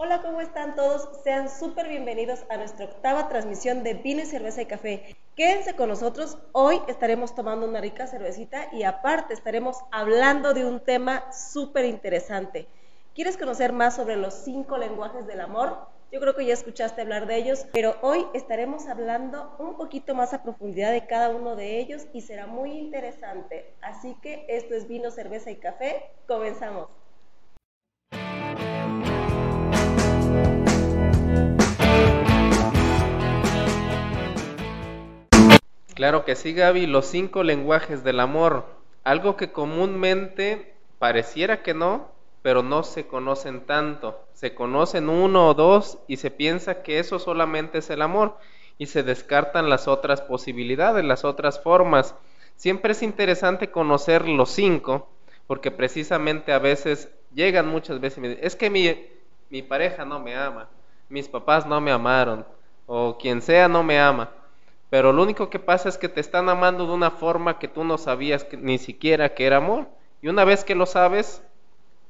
Hola, ¿cómo están todos? Sean súper bienvenidos a nuestra octava transmisión de Vino y Cerveza y Café. Quédense con nosotros, hoy estaremos tomando una rica cervecita y aparte estaremos hablando de un tema súper interesante. ¿Quieres conocer más sobre los cinco lenguajes del amor? Yo creo que ya escuchaste hablar de ellos, pero hoy estaremos hablando un poquito más a profundidad de cada uno de ellos y será muy interesante. Así que esto es Vino, Cerveza y Café. Comenzamos. Claro que sí, Gaby, los cinco lenguajes del amor, algo que comúnmente pareciera que no, pero no se conocen tanto. Se conocen uno o dos y se piensa que eso solamente es el amor y se descartan las otras posibilidades, las otras formas. Siempre es interesante conocer los cinco, porque precisamente a veces llegan muchas veces y me dicen, es que mi, mi pareja no me ama, mis papás no me amaron, o quien sea no me ama. Pero lo único que pasa es que te están amando de una forma que tú no sabías ni siquiera que era amor. Y una vez que lo sabes,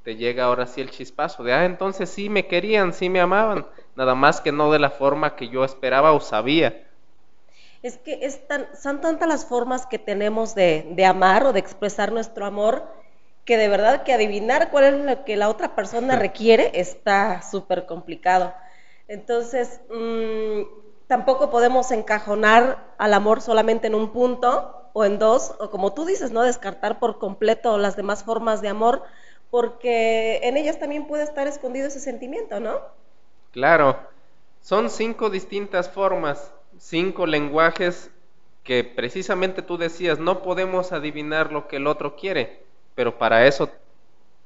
te llega ahora sí el chispazo de, ah, entonces sí me querían, sí me amaban, nada más que no de la forma que yo esperaba o sabía. Es que es tan, son tantas las formas que tenemos de, de, amar o de expresar nuestro amor que de verdad que adivinar cuál es lo que la otra persona requiere está súper complicado. Entonces, mmm, tampoco podemos encajonar al amor solamente en un punto o en dos, o como tú dices, no descartar por completo las demás formas de amor, porque en ellas también puede estar escondido ese sentimiento, ¿no? Claro, son cinco distintas formas, cinco lenguajes que precisamente tú decías, no podemos adivinar lo que el otro quiere, pero para eso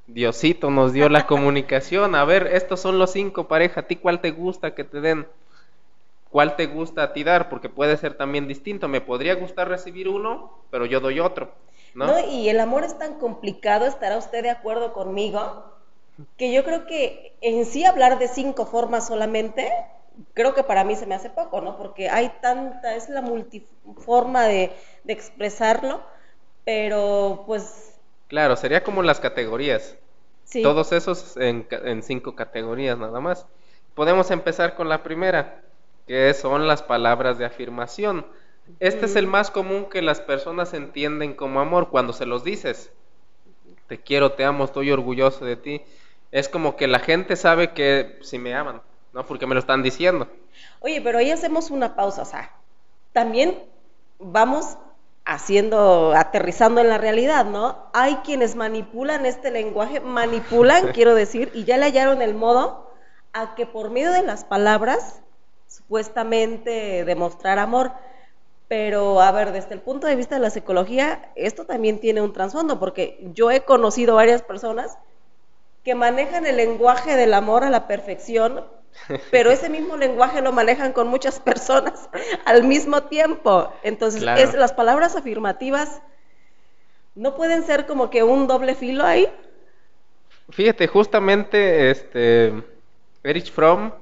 Diosito nos dio la comunicación. A ver, estos son los cinco pareja, ¿a ti cuál te gusta que te den? ¿Cuál te gusta a ti dar? Porque puede ser también distinto. Me podría gustar recibir uno, pero yo doy otro. ¿no? ¿No? Y el amor es tan complicado, estará usted de acuerdo conmigo, que yo creo que en sí hablar de cinco formas solamente, creo que para mí se me hace poco, ¿no? Porque hay tanta, es la multiforma de, de expresarlo, pero pues... Claro, sería como las categorías. Sí. Todos esos en, en cinco categorías nada más. Podemos empezar con la primera que son las palabras de afirmación. Este es el más común que las personas entienden como amor cuando se los dices. Te quiero, te amo, estoy orgulloso de ti. Es como que la gente sabe que si me aman, ¿no? Porque me lo están diciendo. Oye, pero ahí hacemos una pausa, o sea, también vamos haciendo, aterrizando en la realidad, ¿no? Hay quienes manipulan este lenguaje, manipulan, quiero decir, y ya le hallaron el modo a que por medio de las palabras supuestamente demostrar amor. Pero, a ver, desde el punto de vista de la psicología, esto también tiene un trasfondo, porque yo he conocido varias personas que manejan el lenguaje del amor a la perfección, pero ese mismo lenguaje lo manejan con muchas personas al mismo tiempo. Entonces, claro. es, las palabras afirmativas no pueden ser como que un doble filo ahí. Fíjate, justamente este Erich Fromm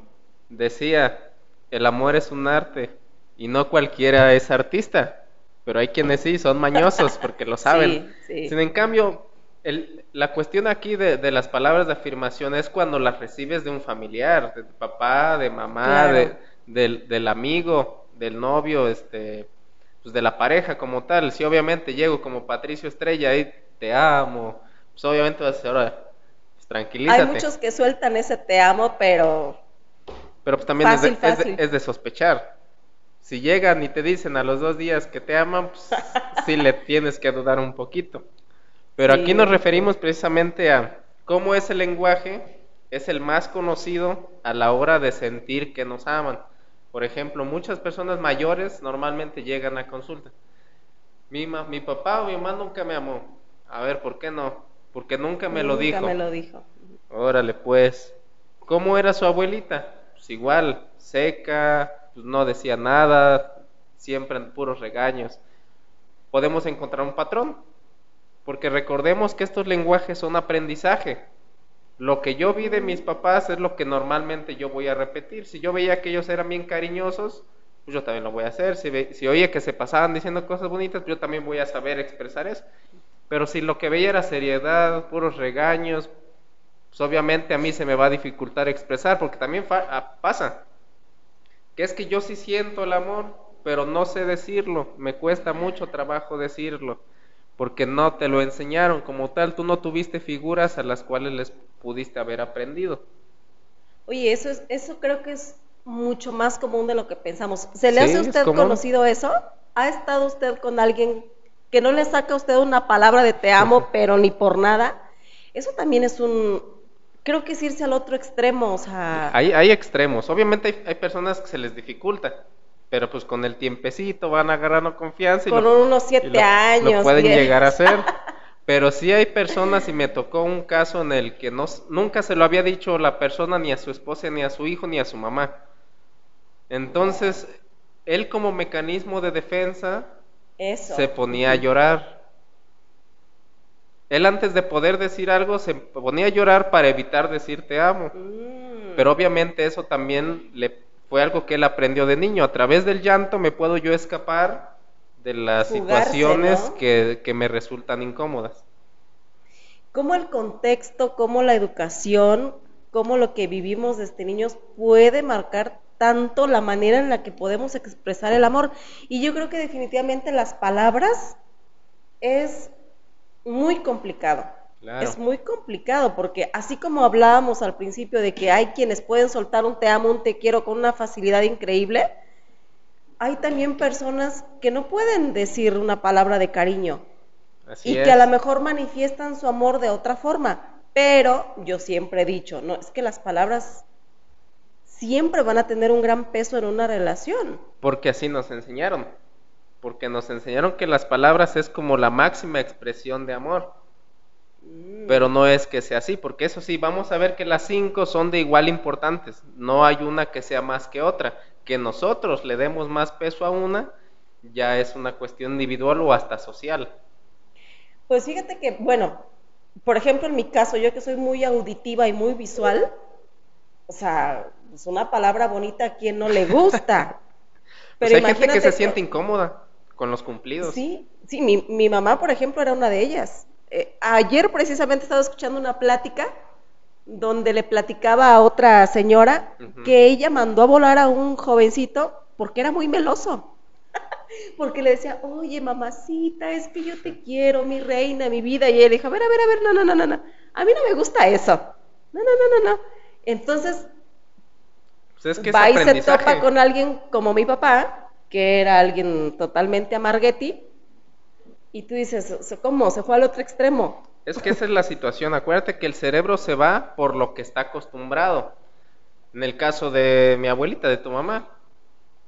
decía, el amor es un arte y no cualquiera es artista, pero hay quienes sí son mañosos porque lo saben. Sí, sí. Sin en cambio, el, la cuestión aquí de, de, las palabras de afirmación es cuando las recibes de un familiar, de papá, de mamá, claro. de, del, del, amigo, del novio, este, pues de la pareja como tal. Si obviamente llego como Patricio Estrella y te amo, pues obviamente vas a decir, ahora, pues tranquilízate. Hay muchos que sueltan ese te amo, pero pero pues también fácil, es, de, fácil. Es, de, es, de, sospechar. Si llegan y te dicen a los dos días que te aman, pues sí le tienes que dudar un poquito. Pero sí. aquí nos referimos precisamente a cómo ese lenguaje es el más conocido a la hora de sentir que nos aman. Por ejemplo, muchas personas mayores normalmente llegan a consulta. Mi, mi papá o mi mamá nunca me amó. A ver, ¿por qué no? Porque nunca me nunca lo dijo. me lo dijo. Órale, pues. ¿Cómo era su abuelita? Pues igual, seca, pues no decía nada, siempre en puros regaños. Podemos encontrar un patrón, porque recordemos que estos lenguajes son aprendizaje. Lo que yo vi de mis papás es lo que normalmente yo voy a repetir. Si yo veía que ellos eran bien cariñosos, pues yo también lo voy a hacer. Si, ve, si oye que se pasaban diciendo cosas bonitas, pues yo también voy a saber expresar eso. Pero si lo que veía era seriedad, puros regaños, pues obviamente a mí se me va a dificultar expresar, porque también ah, pasa, que es que yo sí siento el amor, pero no sé decirlo, me cuesta mucho trabajo decirlo, porque no te lo enseñaron como tal, tú no tuviste figuras a las cuales les pudiste haber aprendido. Oye, eso, es, eso creo que es mucho más común de lo que pensamos. ¿Se le hace a usted conocido eso? ¿Ha estado usted con alguien que no le saca a usted una palabra de te amo, pero ni por nada? Eso también es un, creo que es irse al otro extremo, o sea... Hay, hay extremos, obviamente hay, personas que se les dificulta, pero pues con el tiempecito van agarrando confianza. Y con unos siete años. Lo pueden llegar a hacer. Pero sí hay personas, y me tocó un caso en el que no, nunca se lo había dicho la persona ni a su esposa, ni a su hijo, ni a su mamá. Entonces, él como mecanismo de defensa se ponía a llorar. Él antes de poder decir algo se ponía a llorar para evitar decir te amo. Mm. Pero obviamente eso también le fue algo que él aprendió de niño. A través del llanto me puedo yo escapar de las situaciones que, que me resultan incómodas. ¿Cómo el contexto, cómo la educación, cómo lo que vivimos desde niños puede marcar tanto la manera en la que podemos expresar el amor? Y yo creo que definitivamente las palabras es muy complicado. Es muy complicado porque así como hablábamos al principio de que hay quienes pueden soltar un te amo, un te quiero con una facilidad increíble, hay también personas que no pueden decir una palabra de cariño y que a lo mejor manifiestan su amor de otra forma. Pero yo siempre he dicho, no, es que las palabras siempre van a tener un gran peso en una relación. Porque así nos enseñaron. Porque nos enseñaron que las palabras es como la máxima expresión de amor. Mm. Pero no es que sea así, porque eso sí, vamos a ver que las cinco son de igual importantes. No hay una que sea más que otra que nosotros le demos más peso a una, ya es una cuestión individual o hasta social. Pues fíjate que, bueno, por ejemplo, en mi caso, yo que soy muy auditiva y muy visual, o sea, es una palabra bonita a quien no le gusta. Pero pues hay gente que se siente incómoda con los cumplidos. Sí, sí, mi, mi mamá, por ejemplo, era una de ellas. Eh, ayer precisamente estaba escuchando una plática donde le platicaba a otra señora que ella mandó a volar a un jovencito porque era muy meloso. porque le decía, oye, mamacita, es que yo te quiero, mi reina, mi vida. Y él dijo, a ver, a ver, a ver, no, no, no, no, no. A mí no me gusta eso. No, no, no, no, no. Entonces, pues es que va y se topa con alguien como mi papá, que era alguien totalmente amargueti, y tú dices, ¿cómo? Se fue al otro extremo. Es que esa es la situación. Acuérdate que el cerebro se va por lo que está acostumbrado. En el caso de mi abuelita, de tu mamá,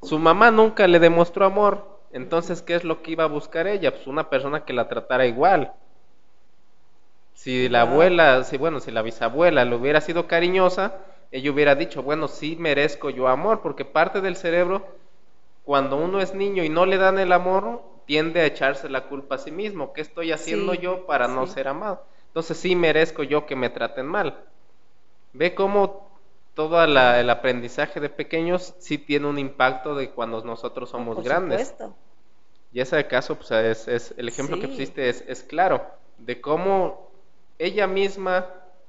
su mamá nunca le demostró amor. Entonces, ¿qué es lo que iba a buscar ella? Pues una persona que la tratara igual. Si la abuela, si bueno, si la bisabuela le hubiera sido cariñosa, ella hubiera dicho, bueno, sí merezco yo amor, porque parte del cerebro, cuando uno es niño y no le dan el amor, tiende a echarse la culpa a sí mismo. ¿Qué estoy haciendo yo para no ser amado? Entonces sí merezco yo que me traten mal. Ve cómo todo el aprendizaje de pequeños sí tiene un impacto de cuando nosotros somos Por grandes. Supuesto. Y ese caso, pues es, es el ejemplo que pusiste es, es claro, de cómo ella misma,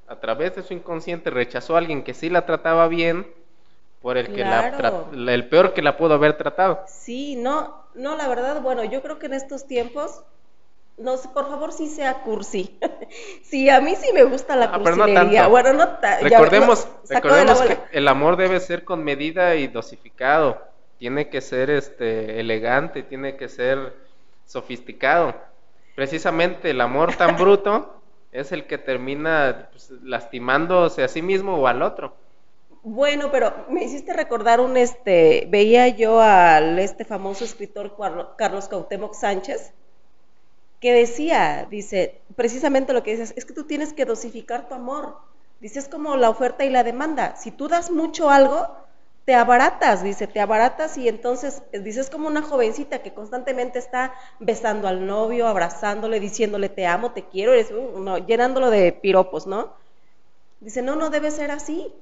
a través de su inconsciente, rechazó a alguien que sí la trataba bien, por el que la, el peor que la pudo haber tratado. Sí, no, no, la verdad, bueno, yo creo que en estos tiempos, no sé, por favor, sí sea cursi. sí, a mí sí me gusta la ah, bueno, no Recordemos, recordemos que el amor debe ser con medida y dosificado. Tiene que ser este elegante, tiene que ser sofisticado. Precisamente el amor tan bruto es el que termina pues, lastimándose a sí mismo o al otro. Bueno, pero me hiciste recordar un este, veía yo al este famoso escritor Carlos Cautemoc Sánchez que decía, dice, precisamente lo que dices, es que tú tienes que dosificar tu amor. Dice, es como la oferta y la demanda. Si tú das mucho algo, te abaratas, dice, te abaratas y entonces, dice, es como una jovencita que constantemente está besando al novio, abrazándole, diciéndole te amo, te quiero, uh, llenándolo de piropos, ¿no? Dice, no, no debe ser así.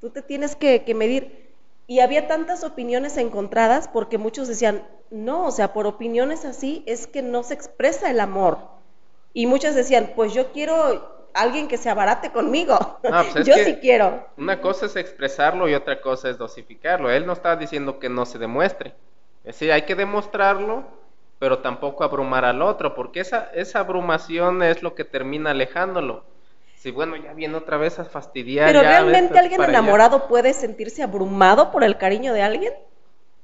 Tú te tienes que, medir. Y había tantas opiniones encontradas porque muchos decían, no, o sea, por opiniones así es que no se expresa el amor. Y muchos decían, pues yo quiero alguien que se abarate conmigo. No, pues es Yo que sí quiero. Una cosa es expresarlo y otra cosa es dosificarlo. Él no está diciendo que no se demuestre. Es decir, hay que demostrarlo, pero tampoco abrumar al otro, porque esa, esa abrumación es lo que termina alejándolo. Si bueno, ya viene otra vez a fastidiar. Pero ya, realmente alguien allá. enamorado puede sentirse abrumado por el cariño de alguien.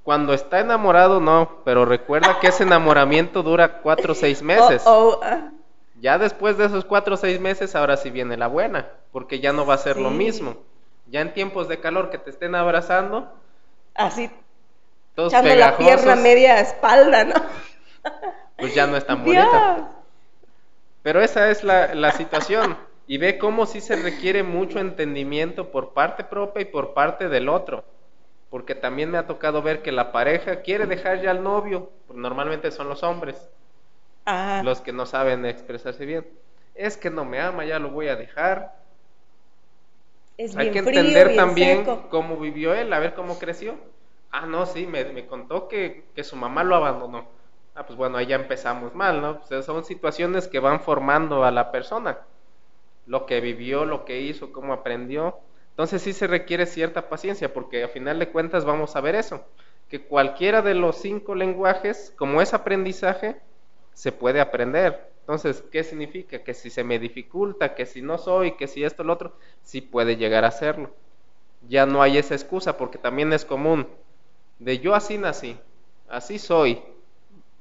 Cuando está enamorado, no, pero recuerda que ese enamoramiento dura cuatro o seis meses. Oh, oh, ah. Ya después de esos cuatro o seis meses, ahora sí viene la buena, porque ya no va a ser lo mismo. Ya en tiempos de calor que te estén abrazando, Así, todos echando la pierna media espalda, ¿no? pues ya no es tan Dios. bonita. Pero esa es la, la situación. Y ve cómo sí se requiere mucho entendimiento por parte propia y por parte del otro. Porque también me ha tocado ver que la pareja quiere dejar ya al novio, porque normalmente son los hombres, Ah, los que no saben expresarse bien. Es que no me ama, ya lo voy a dejar. es Hay bien que entender también seco. cómo vivió él, a ver cómo creció. Ah, no, sí, me, me contó que, que su mamá lo abandonó. Ah, pues bueno, ahí ya empezamos mal, ¿no? Pues son situaciones que van formando a la persona. Lo que vivió, lo que hizo, cómo aprendió. Entonces sí se requiere cierta paciencia, porque a final de cuentas vamos a ver eso. Que cualquiera de los cinco lenguajes, como es aprendizaje, se puede aprender. Entonces, ¿qué significa? Que si se me dificulta, que si no soy, que si esto, lo otro, sí puede llegar a hacerlo. Ya no hay esa excusa, porque también es común. De yo así nací, así soy,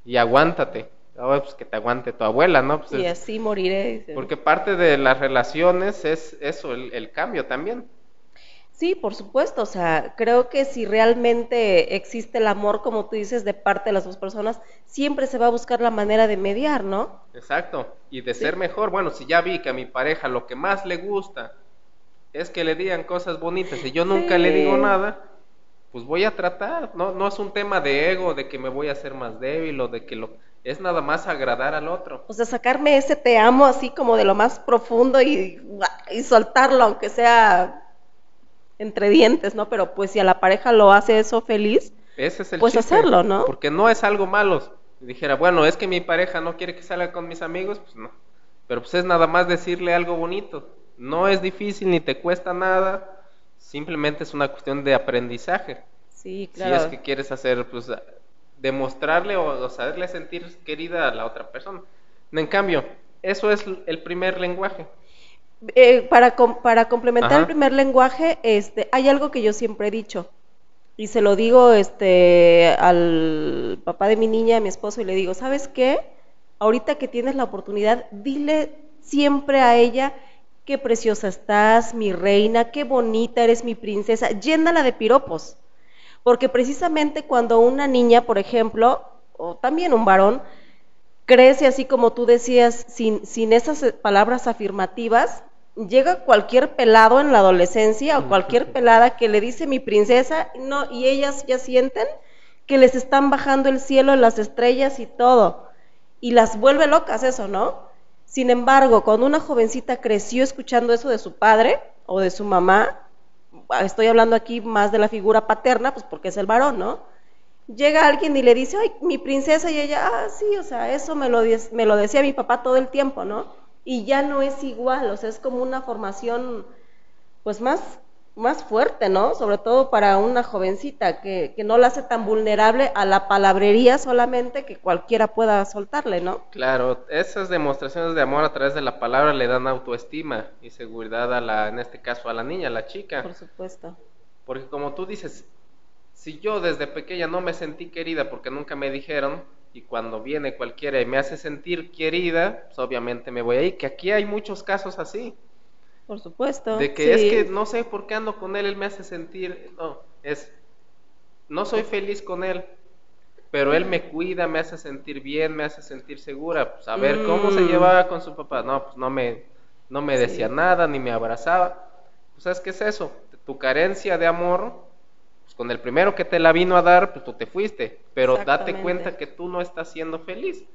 y aguántate. Ah, pues que te aguante tu abuela, ¿no? Pues Y es- así moriré. porque parte de las relaciones es eso, el, el cambio también. Sí, por supuesto, o sea, creo que si realmente existe el amor, como tú dices, de parte de las dos personas, siempre se va a buscar la manera de mediar, ¿no? Exacto. Y de Sí. ser mejor, bueno, si ya vi que a mi pareja lo que más le gusta es que le digan cosas bonitas y yo nunca le digo nada, pues voy a tratar. No, no es un tema de ego, de que me voy a hacer más débil o de que lo... Es nada más agradar al otro. O sea, sacarme ese te amo así como de lo más profundo y, y soltarlo, aunque sea entre dientes, ¿no? Pero pues si a la pareja lo hace eso feliz, Ese es el Pues chiste, hacerlo, ¿no? Porque no es algo malo. Si dijera, bueno, es que mi pareja no quiere que salga con mis amigos, pues no. Pero pues es nada más decirle algo bonito. No es difícil ni te cuesta nada. Simplemente es una cuestión de aprendizaje. sí, Si claro. es que quieres hacer, pues, demostrarle o, o saberle sentir querida a la otra persona. En cambio, eso es el primer lenguaje. Eh, para, com- para complementar Ajá. el primer lenguaje, este, hay algo que yo siempre he dicho, y se lo digo este, al papá de mi niña, a mi esposo, y le digo, ¿sabes qué? Ahorita que tienes la oportunidad, dile siempre a ella qué preciosa estás, mi reina, qué bonita eres mi princesa, llénala de piropos. Porque precisamente cuando una niña, por ejemplo, o también un varón, crece así como tú decías, sin, sin esas eh, palabras afirmativas, llega cualquier pelado en la adolescencia o cualquier pelada que le dice mi princesa, no, y ellas ya sienten que les están bajando el cielo, las estrellas y todo. Y las vuelve locas eso, ¿no? Sin embargo, cuando una jovencita creció escuchando eso de su padre o de su mamá, estoy hablando aquí más de la figura paterna, pues porque es el varón, ¿no? Llega alguien y le dice, ay, mi princesa, y ella, ah, sí, o sea, eso me lo, me lo decía mi papá todo el tiempo, ¿no? Y ya no es igual, o sea, es como una formación, pues más, más fuerte, ¿no? Sobre todo para una jovencita, que, que no la hace tan vulnerable a la palabrería solamente que cualquiera pueda soltarle, ¿no? Claro, esas demostraciones de amor a través de la palabra le dan autoestima y seguridad a la, en este caso a la niña, a la chica. Por supuesto. Porque como tú dices, si yo desde pequeña no me sentí querida porque nunca me dijeron, y cuando viene cualquiera y me hace sentir querida, pues obviamente me voy a ir. Que aquí hay muchos casos así, Por supuesto. de que sí. es que no sé por qué ando con él, él me hace sentir, no, es, no soy feliz con él, pero él me cuida, me hace sentir bien, me hace sentir segura. Pues a ver, ¿cómo se Mm. llevaba con su papá? No, pues no me, no me Sí. decía nada, ni me abrazaba. Pues ¿sabes qué es eso? Tu carencia de amor, pues con el primero que te la vino a dar, pues tú te fuiste. Pero date cuenta que tú no estás siendo feliz.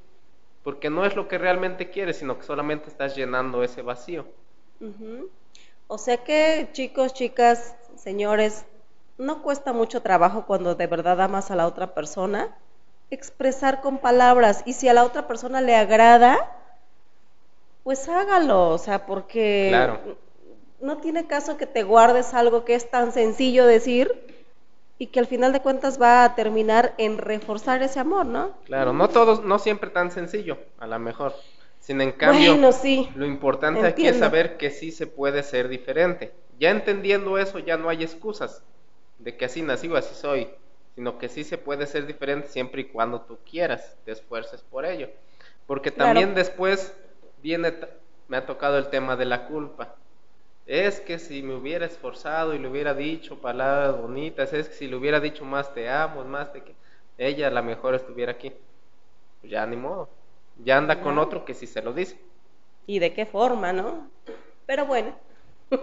Porque no es lo que realmente quieres, sino que solamente estás llenando ese vacío. O sea que, chicos, chicas, señores, no cuesta mucho trabajo cuando de verdad amas a la otra persona expresar con palabras y si a la otra persona le agrada, pues hágalo, o sea, porque Claro. no tiene caso que te guardes algo que es tan sencillo decir y que al final de cuentas va a terminar en reforzar ese amor, ¿no? Claro, no todos, no siempre tan sencillo, a lo mejor. Sin en cambio, bueno, sí. lo importante aquí es saber que sí se puede ser diferente. Ya entendiendo eso, ya no hay excusas de que así nací o así soy, sino que sí se puede ser diferente siempre y cuando tú quieras, te esfuerces por ello. Porque Claro. también después viene, me ha tocado el tema de la culpa. Es que si me hubiera esforzado y le hubiera dicho palabras bonitas, es que si le hubiera dicho más te amo, más de que ella a lo mejor estuviera aquí. Pues ya ni modo. Ya anda con otro que sí se lo dice. ¿Y de qué forma, no? Pero bueno,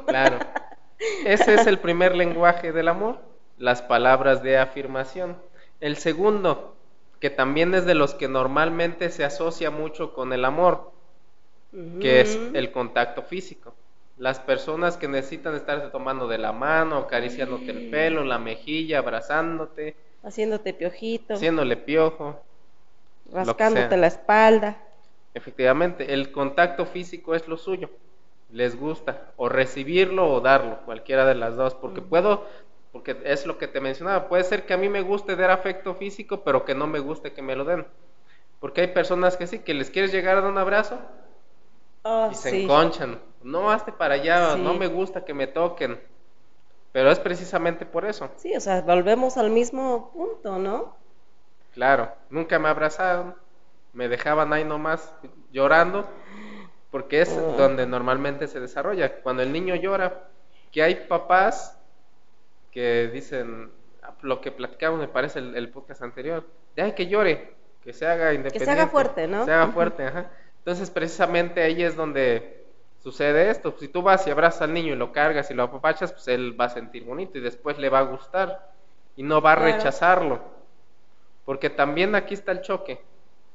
Claro. Ese es el primer lenguaje del amor, las palabras de afirmación. El segundo, que también es de los que normalmente se asocia mucho con el amor, que es el contacto físico. Las personas que necesitan estarse tomando de la mano, acariciándote el pelo, la mejilla, abrazándote, haciéndote piojito, haciéndole piojo. Rascándote la espalda. Efectivamente, el contacto físico es lo suyo. Les gusta o recibirlo o darlo, cualquiera de las dos, porque Mm. puedo, porque es lo que te mencionaba, puede ser que a mí me guste dar afecto físico, pero que no me guste que me lo den. Porque hay personas que sí, que les quieres llegar a dar un abrazo Oh, y se enconchan. No, hazte para allá, Sí. no me gusta que me toquen. Pero es precisamente por eso. Sí, o sea, volvemos al mismo punto, ¿no? Claro, nunca me abrazaron, me dejaban ahí nomás llorando, porque es Oh. donde normalmente se desarrolla. Cuando el niño llora, que hay papás que dicen, ah, lo que platicamos me parece el, el podcast anterior, de que llore, que se haga independiente. haga fuerte, ¿no? Se haga fuerte, ajá. Entonces precisamente ahí es donde sucede esto. Si tú vas y abrazas al niño y lo cargas y lo apapachas, pues él va a sentir bonito y después le va a gustar y no va a Claro. rechazarlo. Porque también aquí está el choque.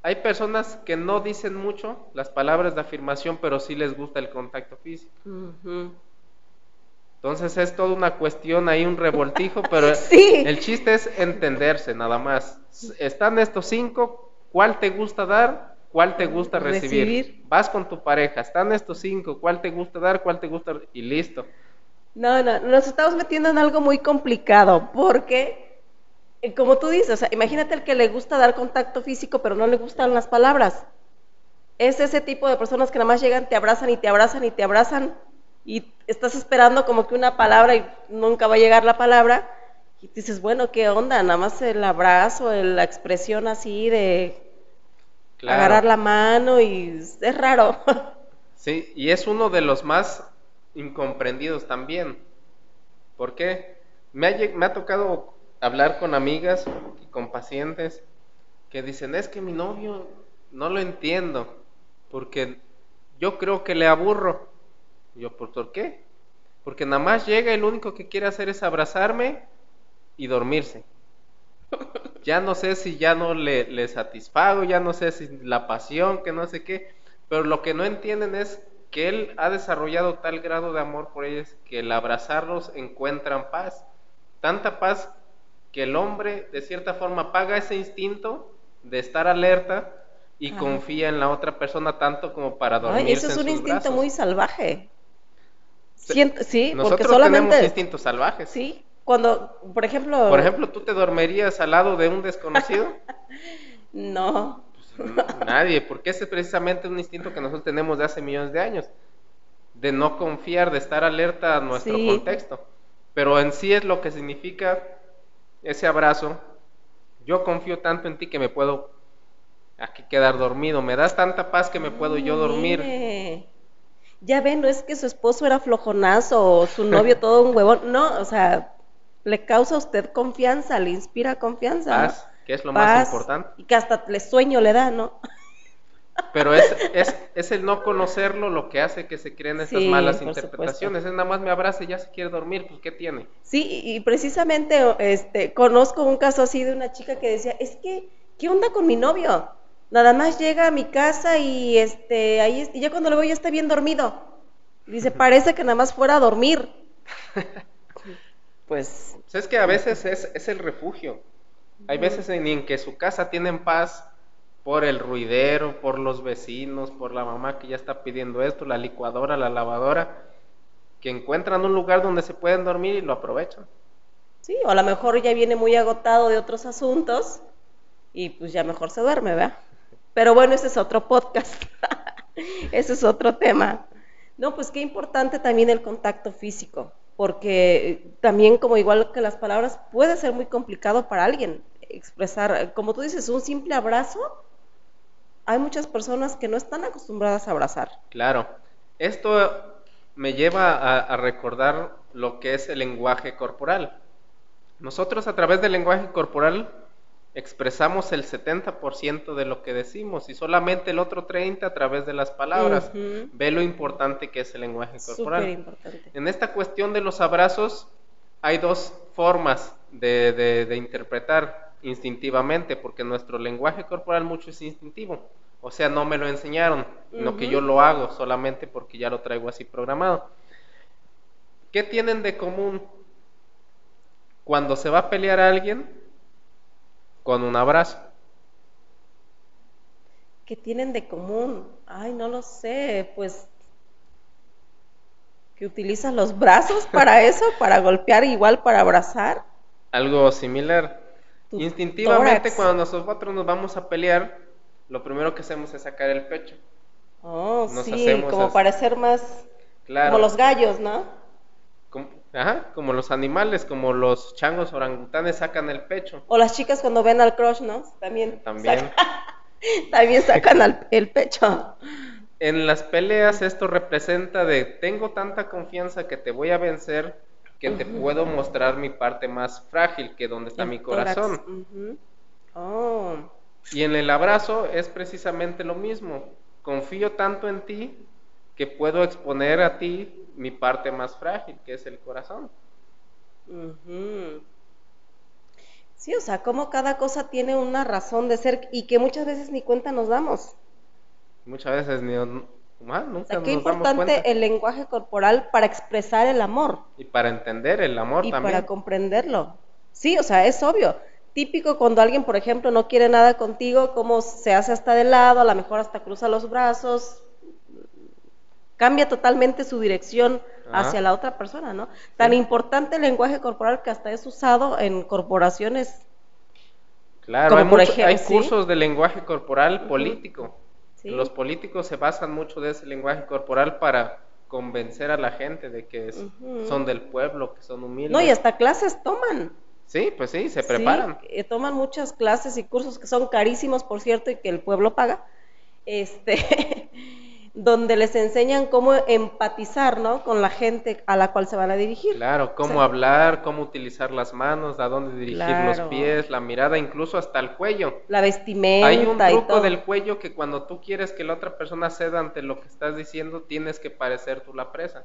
Hay personas que no dicen mucho las palabras de afirmación, pero sí les gusta el contacto físico. Entonces es toda una cuestión ahí, un revoltijo, pero Sí. el chiste es entenderse nada más. Están estos cinco, ¿cuál te gusta dar? ¿Cuál te gusta recibir? Recibir. Vas con tu pareja, están estos cinco, ¿cuál te gusta dar? ¿Cuál te gusta? Y listo. No, no, nos estamos metiendo en algo muy complicado porque, como tú dices, o sea, imagínate el que le gusta dar contacto físico pero no le gustan las palabras. Es ese tipo de personas que nada más llegan, te abrazan y te abrazan y te abrazan y estás esperando como que una palabra y nunca va a llegar la palabra y dices, bueno, ¿qué onda? Nada más el abrazo, la expresión así de Claro. agarrar la mano y es raro. Sí, y es uno de los más incomprendidos también. ¿Por qué? Me ha, me ha tocado hablar con amigas y con pacientes que dicen, es que mi novio no lo entiendo, porque yo creo que le aburro. Y yo, ¿por qué? Porque nada más llega y lo único que quiere hacer es abrazarme y dormirse. Ya no sé si ya no le, le satisfago, ya no sé si la pasión, que no sé qué, pero lo que no entienden es que él ha desarrollado tal grado de amor por ellos que el abrazarlos encuentran paz. Tanta paz que el hombre de cierta forma paga ese instinto de estar alerta y Ajá. confía en la otra persona tanto como para Ay, dormirse eso es un instinto brazos. muy salvaje. Siento- sí, porque Nosotros solamente... tenemos instintos salvajes. Sí, cuando, por ejemplo... Por ejemplo, ¿tú te dormirías al lado de un desconocido? No, Pues, nadie, porque ese es precisamente un instinto que nosotros tenemos de hace millones de años, de no confiar, de estar alerta a nuestro Sí. contexto. Pero en sí es lo que significa ese abrazo. Yo confío tanto en ti que me puedo aquí quedar dormido. Me das tanta paz que me puedo yo dormir. Ya ven, no es que su esposo era flojonazo o su novio todo un huevón. No, o sea, le causa a usted confianza, le inspira confianza. ¿no? Paz, que es lo más importante. Y que hasta le sueño le da, ¿no? Pero es, es, es el no conocerlo lo que hace que se creen estas Sí, malas interpretaciones. Es nada más me abraza y ya se quiere dormir, pues ¿qué tiene? Sí, y precisamente este, conozco un caso así de una chica que decía, es que, ¿qué onda con mi novio? Nada más llega a mi casa y este, ahí y ya cuando lo veo ya está bien dormido. Dice, parece que nada más fuera a dormir. Pues, Pues es que a veces es, es el refugio. Hay veces en, en que su casa tienen paz por el ruidero, por los vecinos, por la mamá que ya está pidiendo esto, la licuadora, la lavadora, que encuentran un lugar donde se pueden dormir y lo aprovechan. Sí, o a lo mejor ya viene muy agotado de otros asuntos y pues ya mejor se duerme, ¿verdad? Pero bueno, ese es otro podcast, ese es otro tema. No, pues qué importante también el contacto físico, porque también como igual que las palabras puede ser muy complicado para alguien expresar, como tú dices, un simple abrazo. Hay muchas personas que no están acostumbradas a abrazar. Claro, esto me lleva a, a recordar lo que es el lenguaje corporal. Nosotros a través del lenguaje corporal expresamos el 70% de lo que decimos y solamente el otro 30% a través de las palabras. Ve lo importante que es el lenguaje corporal. En esta cuestión de los abrazos hay dos formas de, interpretar instintivamente, porque nuestro lenguaje corporal mucho es instintivo. O sea, no me lo enseñaron, sino que yo lo hago solamente porque ya lo traigo así programado. ¿Qué tienen de común? Cuando se va a pelear a alguien, con un abrazo. ¿Qué tienen de común? Ay, no lo sé, pues que utilizas los brazos para eso, para golpear igual para abrazar. Algo similar. Instintivamente cuando nosotros nos vamos a pelear, lo primero que hacemos es sacar el pecho. Oh, sí, como parecer más como los gallos, ¿no? Ajá, como los animales, como los changos orangutanes sacan el pecho. O las chicas cuando ven al crush, ¿no? También. También. Sacan, también sacan el pecho. En las peleas esto representa de tengo tanta confianza que te voy a vencer que te puedo mostrar mi parte más frágil que donde está mi corazón. oh. Y en el abrazo es precisamente lo mismo. Confío tanto en ti que puedo exponer a ti mi parte más frágil, que es el corazón. Sí, o sea, como cada cosa tiene una razón de ser y que muchas veces ni cuenta nos damos. Muchas veces ni nunca o sea, qué importante el lenguaje corporal para expresar el amor. Y para entender el amor y también. Y para comprenderlo. Sí, o sea, es obvio. Típico cuando alguien, por ejemplo, no quiere nada contigo, cómo se hace hasta de lado, a lo mejor hasta cruza los brazos, cambia totalmente su dirección hacia la otra persona, ¿no? Tan importante el lenguaje corporal que hasta es usado en corporaciones. Claro, hay, por ejemplo, hay cursos de lenguaje corporal político. Los políticos se basan mucho de ese lenguaje corporal para convencer a la gente de que son del pueblo, que son humildes. No, y hasta clases toman. Sí, pues sí, se preparan. Sí, toman muchas clases y cursos que son carísimos, por cierto, y que el pueblo paga. Este, donde les enseñan cómo empatizar, ¿no? Con la gente a la cual se van a dirigir. Claro, cómo hablar, cómo utilizar las manos, a dónde dirigir los pies, la mirada, incluso hasta el cuello. La vestimenta. Hay un truco del cuello que cuando tú quieres que la otra persona ceda ante lo que estás diciendo, tienes que parecer tú la presa.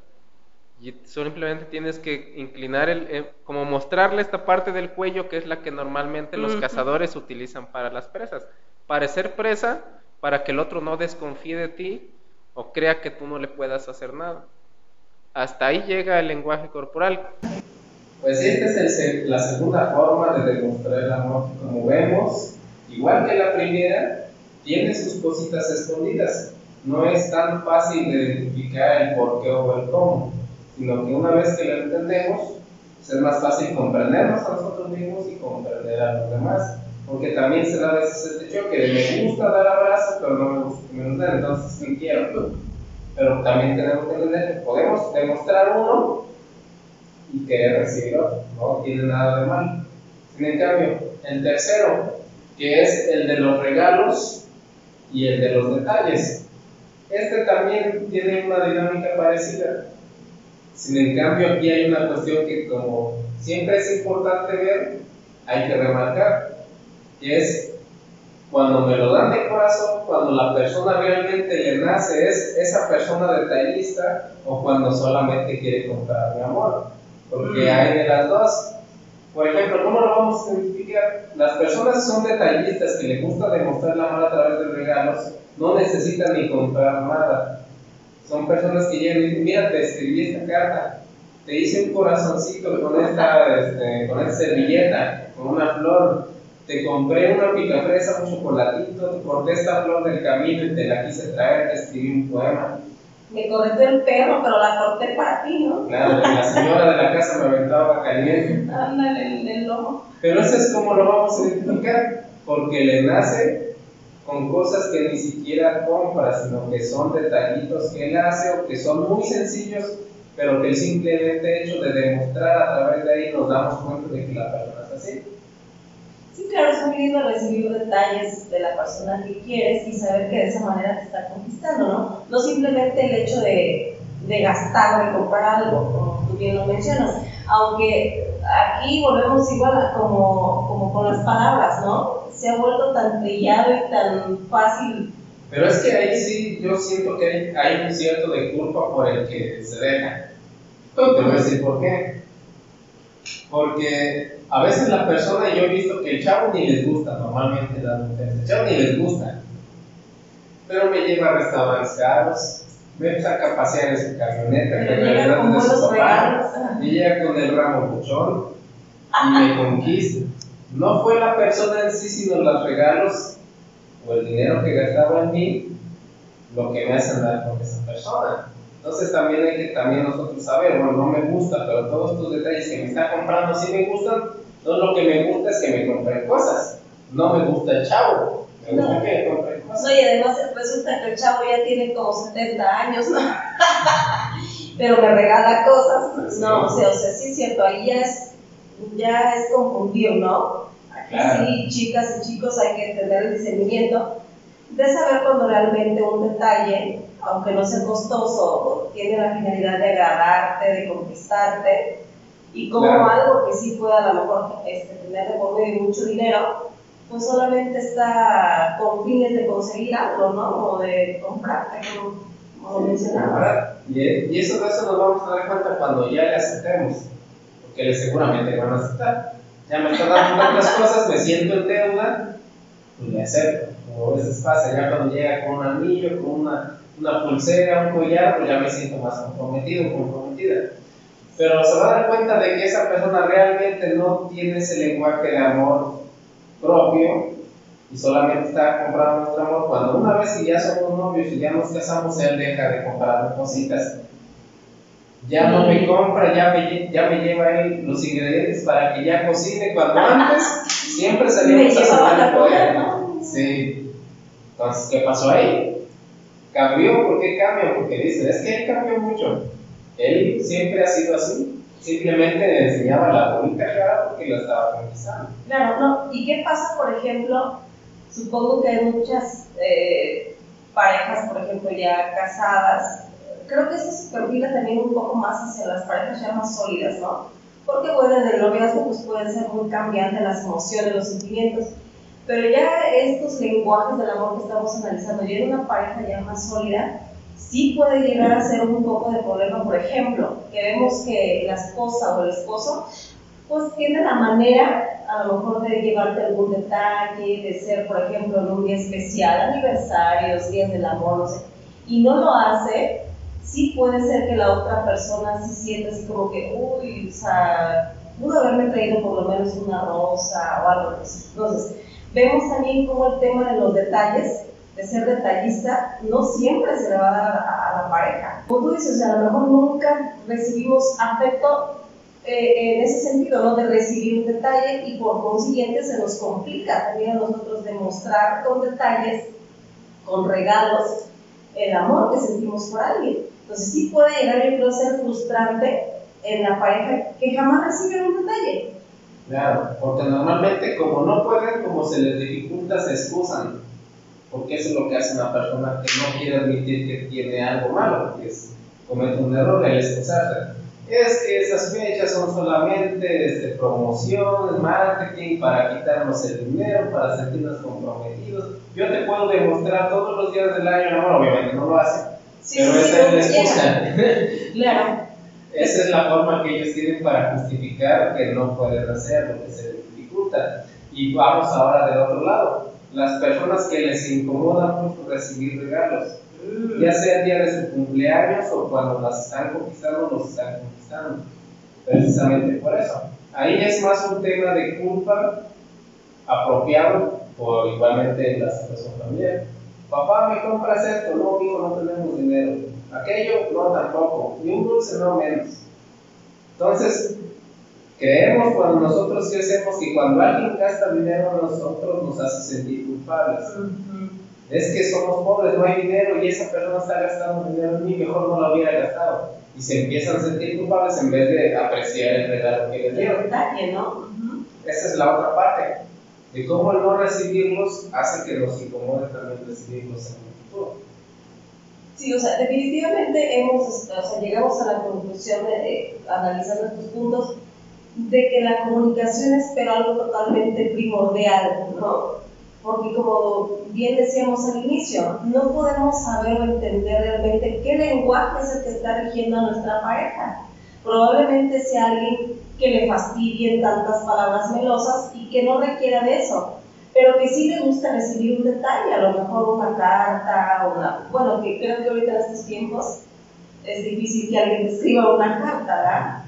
Y simplemente tienes que inclinar el, eh, como mostrarle esta parte del cuello que es la que normalmente los cazadores utilizan para las presas. Parecer presa para que el otro no desconfíe de ti o crea que tú no le puedas hacer nada. Hasta ahí llega el lenguaje corporal. Pues esta es la segunda forma de demostrar el amor. Como vemos, igual que la primera, tiene sus cositas escondidas. No es tan fácil de identificar el por qué o el cómo, sino que una vez que lo entendemos, es más fácil comprendernos a nosotros mismos y comprender a los demás porque también se da a veces este choque de me gusta dar abrazos, pero no me gusta que me los den, entonces sí quiero. Pero también tenemos que entender que podemos demostrar uno y querer recibir otro, no tiene nada de mal. En cambio, el tercero, que es el de los regalos y el de los detalles, este también tiene una dinámica parecida. Sin en cambio, aquí hay una cuestión que como siempre es importante ver, hay que remarcar es cuando me lo dan de corazón, cuando la persona realmente le nace, es esa persona detallista o cuando solamente quiere comprar mi amor. Porque mm. hay de las dos. Por ejemplo, ¿cómo lo vamos a identificar? Las personas que son detallistas, que les gusta demostrar el amor a través de regalos, no necesitan ni comprar nada. Son personas que llegan y dicen, mira, te escribí esta carta, te hice un corazoncito con esta, este, con esta servilleta, con una flor, te compré una picafresa, un chocolatito, corté esta flor del camino y te la quise traer, te escribí un poema. Me corté el perro, pero la corté para ti, ¿no? Claro, la señora de la casa me aventaba caliente. Ándale, en el lomo. Pero eso es como lo vamos a identificar, porque le nace con cosas que ni siquiera compra, sino que son detallitos que él hace o que son muy sencillos, pero que el simplemente hecho de demostrar a través de ahí nos damos cuenta de que la persona es así. Sí, claro, es muy lindo recibir detalles de la persona que quieres y saber que de esa manera te está conquistando, ¿no? No simplemente el hecho de, de gastar, de comprar algo, como tú bien lo mencionas, aunque aquí volvemos igual como, como con las palabras, ¿no? Se ha vuelto tan trillado y tan fácil. Pero es que ahí sí, yo siento que hay, un cierto de culpa por el que se deja. Te voy a decir por qué. Porque a veces la persona, yo he visto que el chavo ni les gusta normalmente las mujeres, el chavo ni les gusta. Pero me lleva a restaurantes caros, me saca a pasear en su camioneta, que en realidad es de su papá, y llega con el ramo buchón y me conquista. No fue la persona en sí, sino los regalos o el dinero que gastaba en mí lo que me hace andar con esa persona. Entonces también hay que también nosotros saber, bueno, no me gusta, pero todos estos detalles que me está comprando sí me gustan, no lo que me gusta es que me compren cosas, no me gusta el chavo, me gusta que me compren cosas. No, y además resulta que el chavo ya tiene como 70 años, ¿no? pero me regala cosas, no, o sea, o sea, sí es cierto, ahí ya es, ya es confundido, ¿no? Aquí Claro. sí, chicas y chicos, hay que tener el discernimiento de saber cuando realmente un detalle, aunque no sea costoso, tiene la finalidad de agradarte, de conquistarte, y como Claro. algo que sí pueda a lo mejor este, tener de por medio mucho dinero, pues solamente está con fines de conseguir algo, ¿no? O de comprarte, como, como mencionabas. ¿verdad? Y, y eso eso nos vamos a dar cuenta cuando ya le aceptemos, porque le seguramente van a aceptar. Ya me está dando tantas cosas, me siento en deuda, pues le acepto. Como a veces pasa, ya cuando llega con un anillo, con una, una pulsera, un collar, pues ya me siento más comprometido, comprometida. Pero se va a dar cuenta de que esa persona realmente no tiene ese lenguaje de amor propio y solamente está comprando nuestro amor. Cuando una vez que ya somos novios y ya nos casamos, él deja de comprarme cositas. Ya no me compra, ya me, ya me lleva él los ingredientes para que ya cocine. Cuando antes siempre salíamos a cenar él. ¿no? Sí. Entonces, ¿qué pasó ahí? ¿Cambió? ¿Por qué cambió? Porque dice, es que él cambió mucho. Él siempre ha sido así. Simplemente le enseñaba la bonita cara porque la estaba conquistando. Claro, no. ¿Y qué pasa, por ejemplo? Supongo que hay muchas eh, parejas, por ejemplo, ya casadas. Creo que esto se perfila también un poco más hacia las parejas ya más sólidas, ¿no? Porque, bueno, en el noviazgo pues pueden ser muy cambiantes las emociones, los sentimientos. Pero ya estos lenguajes del amor que estamos analizando, ya en una pareja ya más sólida, sí puede llegar a ser un poco de problema, por ejemplo, que vemos que la esposa o el esposo pues tiene la manera a lo mejor de llevarte algún detalle, de ser, por ejemplo, en un día especial, aniversarios, días del amor, no sé, y no lo hace, sí puede ser que la otra persona se sienta así como que, uy, o sea, pudo haberme traído por lo menos una rosa o algo así. Entonces, vemos también como el tema de los detalles, de ser detallista, no siempre se le va a dar a, a la pareja. Como tú dices, o sea, a lo mejor nunca recibimos afecto eh, en ese sentido, ¿no? De recibir un detalle y por consiguiente se nos complica también a nosotros demostrar con detalles, con regalos, el amor que sentimos por alguien. Entonces sí puede llegar a ser frustrante en la pareja que jamás recibe un detalle. Claro, porque normalmente como no pueden, como se les dificulta, se excusan. Porque eso es lo que hace una persona que no quiere admitir que tiene algo malo, que es comete un error, el excusarse. Es que esas fechas son solamente este, promoción, marketing, para quitarnos el dinero, para sentirnos comprometidos. Yo te puedo demostrar todos los días del año, no, obviamente no lo hace, Sí, pero sí, sí, esa es no la excusa. Claro. Esa es la forma que ellos tienen para justificar que no pueden hacer lo que se les dificulta. Y vamos ahora del otro lado. Las personas que les incomoda mucho recibir regalos, ya sea el día de su cumpleaños o cuando las están conquistando, los están conquistando. Precisamente por eso. Ahí es más un tema de culpa apropiado por igualmente la situación familiar. Papá, ¿me compras esto? No, hijo, no tenemos dinero. Aquello, no, tampoco. Ni un dulce, no menos. Entonces, creemos cuando nosotros crecemos que cuando alguien gasta dinero a nosotros nos hace sentir culpables. Es que somos pobres, no hay dinero y esa persona está gastando dinero en mí, mejor no lo hubiera gastado. Y se empiezan a sentir culpables en vez de apreciar el regalo que les dieron. ¿no? Esa es la otra parte de cómo el no recibirlos hace que nos incomode también recibirlos en. Sí, o sea, definitivamente hemos, o sea, llegamos a la conclusión de, analizando estos puntos de que la comunicación es pero algo totalmente primordial, ¿no? Porque como bien decíamos al inicio, no podemos saber o entender realmente qué lenguaje es el que está rigiendo a nuestra pareja. Probablemente sea alguien que le fastidien tantas palabras melosas y que no requiera de eso, pero que sí le gusta recibir un detalle, a lo mejor una carta, una, bueno, que creo que ahorita en estos tiempos es difícil que alguien te escriba una carta, ¿verdad?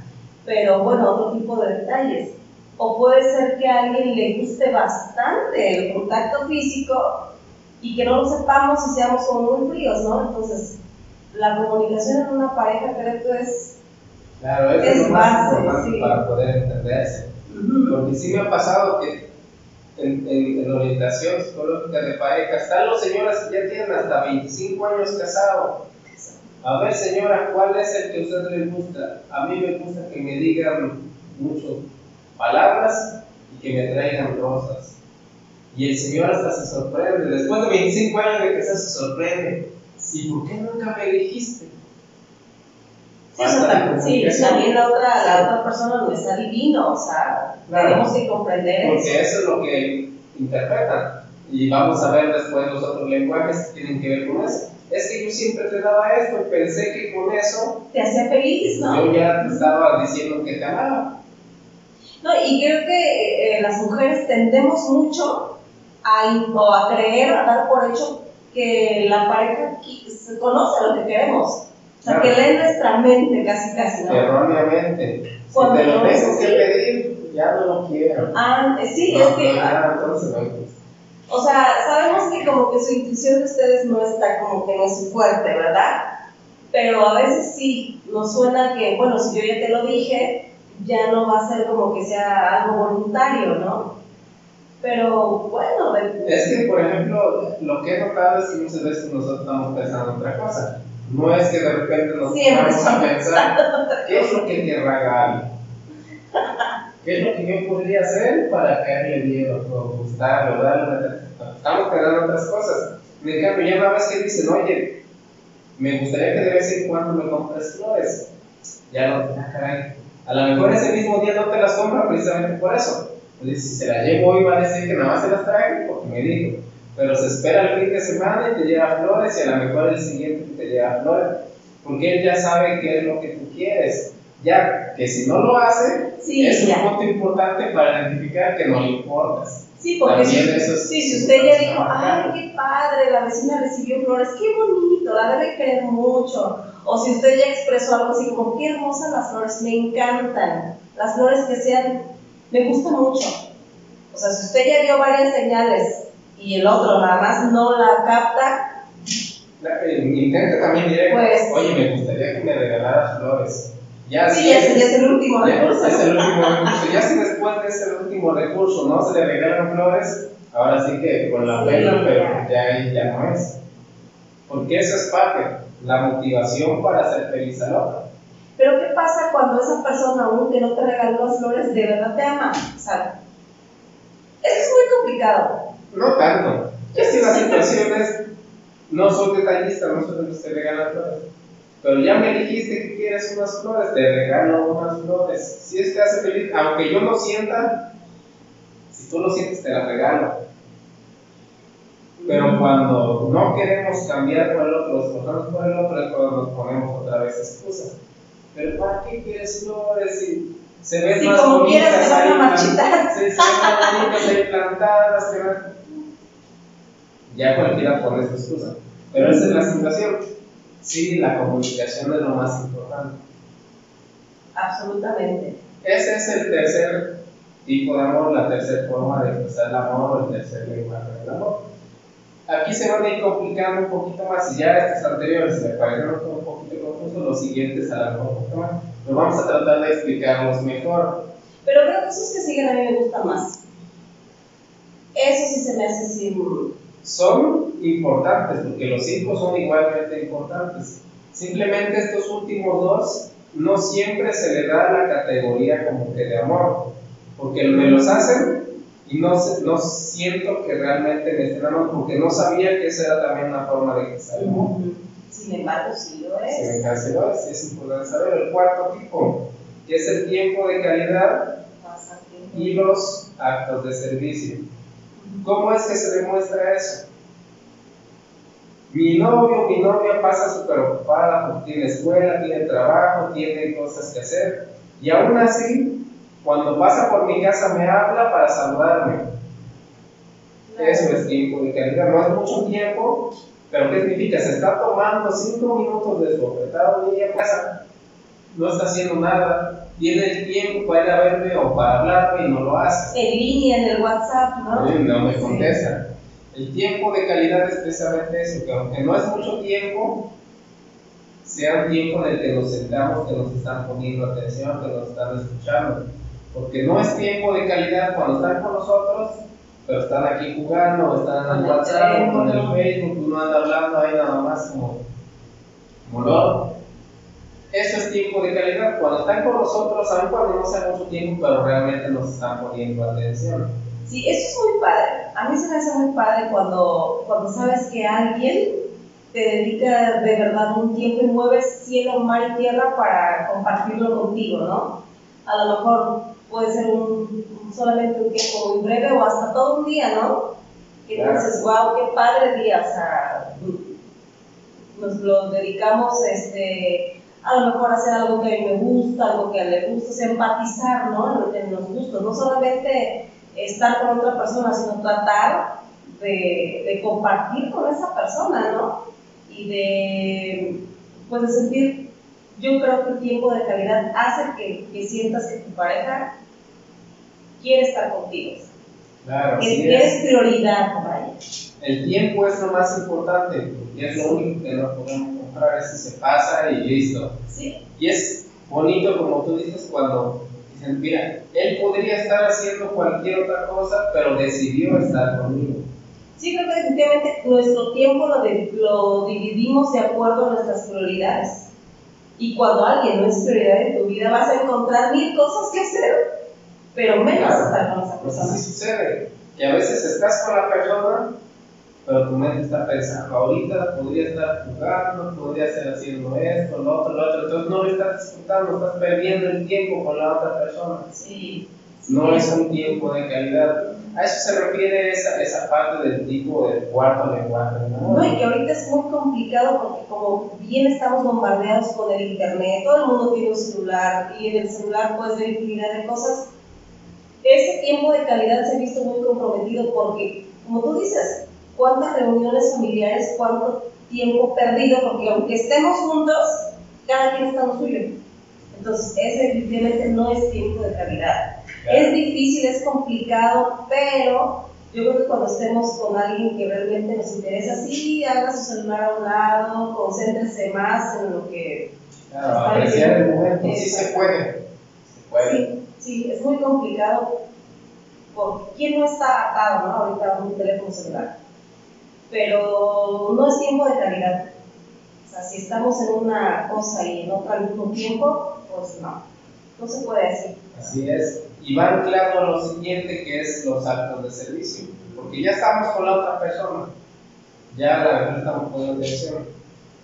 Pero bueno, otro tipo de detalles. O puede ser que a alguien le guste bastante el contacto físico y que no lo sepamos y seamos como muy fríos, ¿no? Entonces, la comunicación en una pareja creo que es Claro, eso es, lo más importante para poder entenderse. Porque sí me ha pasado que en, en, orientación psicológica de pareja están los señores que ya tienen hasta 25 años casados. A ver, señora, ¿cuál es el que a usted le gusta? A mí me gusta que me digan muchas palabras y que me traigan rosas. Y el señor hasta se sorprende. Después de 25 años de que se sorprende. ¿Y por qué nunca me dijiste? Sí, también la otra, la otra persona no está divino, o sea, tenemos que comprender Porque eso. es lo que interpretan. Y vamos a ver después los otros lenguajes que tienen que ver con eso. Es que yo siempre te daba esto y pensé que con eso te hacía feliz, ¿no? Yo ya te estaba diciendo que te amaba. No, y creo que eh, las mujeres tendemos mucho a, o a creer, a dar por hecho que la pareja conoce lo que queremos. Sea, que lee nuestra mente casi, casi, ¿no? Erróneamente. Cuando si te lo tengo que pedir, ya no lo quiero. Ah, sí, es que... Ah, entonces no o sea, sabemos que como que su intuición de ustedes no está como que no es fuerte, ¿verdad? Pero a veces sí nos suena que, bueno, si yo ya te lo dije, ya no va a ser como que sea algo voluntario, ¿no? Pero bueno. Es que, por ejemplo, lo que he notado es que muchas veces nosotros estamos pensando en otra cosa. No es que de repente nos vamos a pensar, ¿qué es lo que querrá Gaby? ¿Qué es lo que yo podría hacer para caerle bien o gustarle o darle Estamos pensando otras cosas. En cambio, ya una vez que dicen, oye, me gustaría que de vez en cuando me compres flores, ya no, ah, caray. A lo mejor ese mismo día no te las compra precisamente por eso. Pues si se las llevo hoy va a decir que nada más se las trae porque me dijo pero se espera el fin de semana y te lleva flores y a lo mejor el siguiente te lleva flores, porque él ya sabe qué es lo que tú quieres. Ya que si no lo hace, es un punto importante para identificar que no le importas. Sí, porque si, si usted ya dijo, ay, qué padre, la vecina recibió flores, qué bonito, la debe querer mucho. O si usted ya expresó algo así como, qué hermosas las flores, me encantan. Las flores que sean, me gustan mucho. O sea, si usted ya dio varias señales y el otro nada más no la capta. Intenta también directo. Pues, Oye, me gustaría que me regalaras flores. Ya sí, ya, es el último recurso. Es el último recurso. Ya si después de ese último recurso no se le regalan flores, ahora sí que con la pena, pero ya ya no es. Porque eso es parte, la motivación para hacer feliz al otro. Pero ¿qué pasa cuando esa persona, aunque no te regaló las flores, de verdad te ama? O sea, eso es muy complicado. No tanto. Es que las situaciones no son detallistas, no los que regalan flores. Pero ya me dijiste que quieres unas flores, te regalo unas flores. Si es que hace feliz, aunque yo no sienta, si tú lo sientes, te las regalo. Pero cuando no queremos cambiar por el otro, esforzarnos por el otro, es cuando nos ponemos otra vez excusas. Pero ¿para qué quieres flores? Si se ven más como quieras, se van a marchitar. Se, se ven más bonitas plantadas, se ven ya cualquiera pone su excusa. Pero esa es la situación. Sí, la comunicación es lo más importante. Absolutamente. Ese es el tercer tipo de amor, la tercera forma de expresar el amor o el tercer lenguaje del amor. Aquí se van a ir complicando un poquito más, y ya estos anteriores me parecieron un poquito confusos, los siguientes a mejor un poquito más, pero vamos a tratar de explicarlos mejor. Pero creo que esos que siguen a mí me gustan más. Eso sí se me hace así. Son importantes, porque los cinco son igualmente importantes. Simplemente estos últimos dos no siempre se le da la categoría como que de amor, porque me los hacen y no, no siento que realmente me estén amando, porque no sabía que esa era también una forma de que. Sin embargo, sí lo es. Sin embargo, sí lo es, es importante saber. El cuarto tipo, que es el tiempo de calidad y los actos de servicio. ¿Cómo es que se demuestra eso? Mi novio, mi novia pasa súper ocupada porque tiene escuela, tiene trabajo, tiene cosas que hacer. Y aún así, cuando pasa por mi casa me habla para saludarme. Eso es tiempo de calidad. No es mucho tiempo, pero ¿qué significa? Se está tomando cinco minutos de su apretado día en casa, no está haciendo nada, tiene el tiempo para ir a verme o para hablarme y no lo hace. En línea, en el WhatsApp, ¿no? No me contesta. El tiempo de calidad es precisamente eso, que aunque no es mucho tiempo, sea un tiempo en el que nos sentamos, que nos están poniendo atención, que nos están escuchando. Porque no es tiempo de calidad cuando están con nosotros, pero están aquí jugando, o están en el WhatsApp, o en el Facebook, uno anda hablando ahí nada más como, como Eso es tiempo de calidad. Cuando están con nosotros, saben cuando no sea mucho tiempo, pero realmente nos están poniendo atención. Sí, eso es muy padre. A mí se me hace muy padre cuando, cuando sabes que alguien te dedica de verdad un tiempo y mueves cielo, mar y tierra para compartirlo contigo, ¿no? A lo mejor puede ser un, solamente un tiempo muy breve o hasta todo un día, ¿no? Entonces, wow, qué padre día, o sea, nos lo dedicamos este, a lo mejor hacer algo que a mí me gusta, algo que le gusta, o sea, empatizar, ¿no? En, los gustos, no solamente estar con otra persona, sino tratar de, de compartir con esa persona, ¿no? Y de, pues de sentir, yo creo que el tiempo de calidad hace que, que sientas que tu pareja quiere estar contigo. Claro, que, es. prioridad para El tiempo es lo más importante, y es lo único que no podemos comprar, es se pasa y listo. Sí. Y es bonito, como tú dices, cuando dicen, mira, él podría estar haciendo cualquier otra cosa, pero decidió estar conmigo. Sí, creo que definitivamente nuestro tiempo lo, lo dividimos de acuerdo a nuestras prioridades. Y cuando alguien no es prioridad en tu vida, vas a encontrar mil cosas que hacer pero menos estar con esa persona. Así sucede, que a veces estás con la persona, pero tu mente está pensando, ahorita podría estar jugando, podría estar haciendo esto, lo otro, lo otro, entonces no lo estás disfrutando, estás perdiendo el tiempo con la otra persona. Sí. No es un tiempo de calidad. A eso se refiere esa, esa parte del tipo del cuarto lenguaje. ¿no? no, y que ahorita es muy complicado porque como bien estamos bombardeados con el internet, todo el mundo tiene un celular y en el celular puedes ver infinidad de cosas ese tiempo de calidad se ha visto muy comprometido porque, como tú dices, cuántas reuniones familiares, cuánto tiempo perdido, porque aunque estemos juntos, cada quien está en lo suyo. Entonces, ese definitivamente no es tiempo de calidad. Es difícil, es complicado, pero yo creo que cuando estemos con alguien que realmente nos interesa, sí, haga su celular a un lado, concéntrese más en lo que... Claro, apreciar el momento, sí se puede. Se puede. Sí, es muy complicado porque quién no está atado, ¿no? Ahorita a un teléfono celular. Pero no es tiempo de calidad. O sea, si estamos en una cosa y en otra al mismo tiempo, pues no, no se puede decir. Así es. Y va anclado a lo siguiente que es los actos de servicio. Porque ya estamos con la otra persona. Ya la verdad estamos poniendo atención.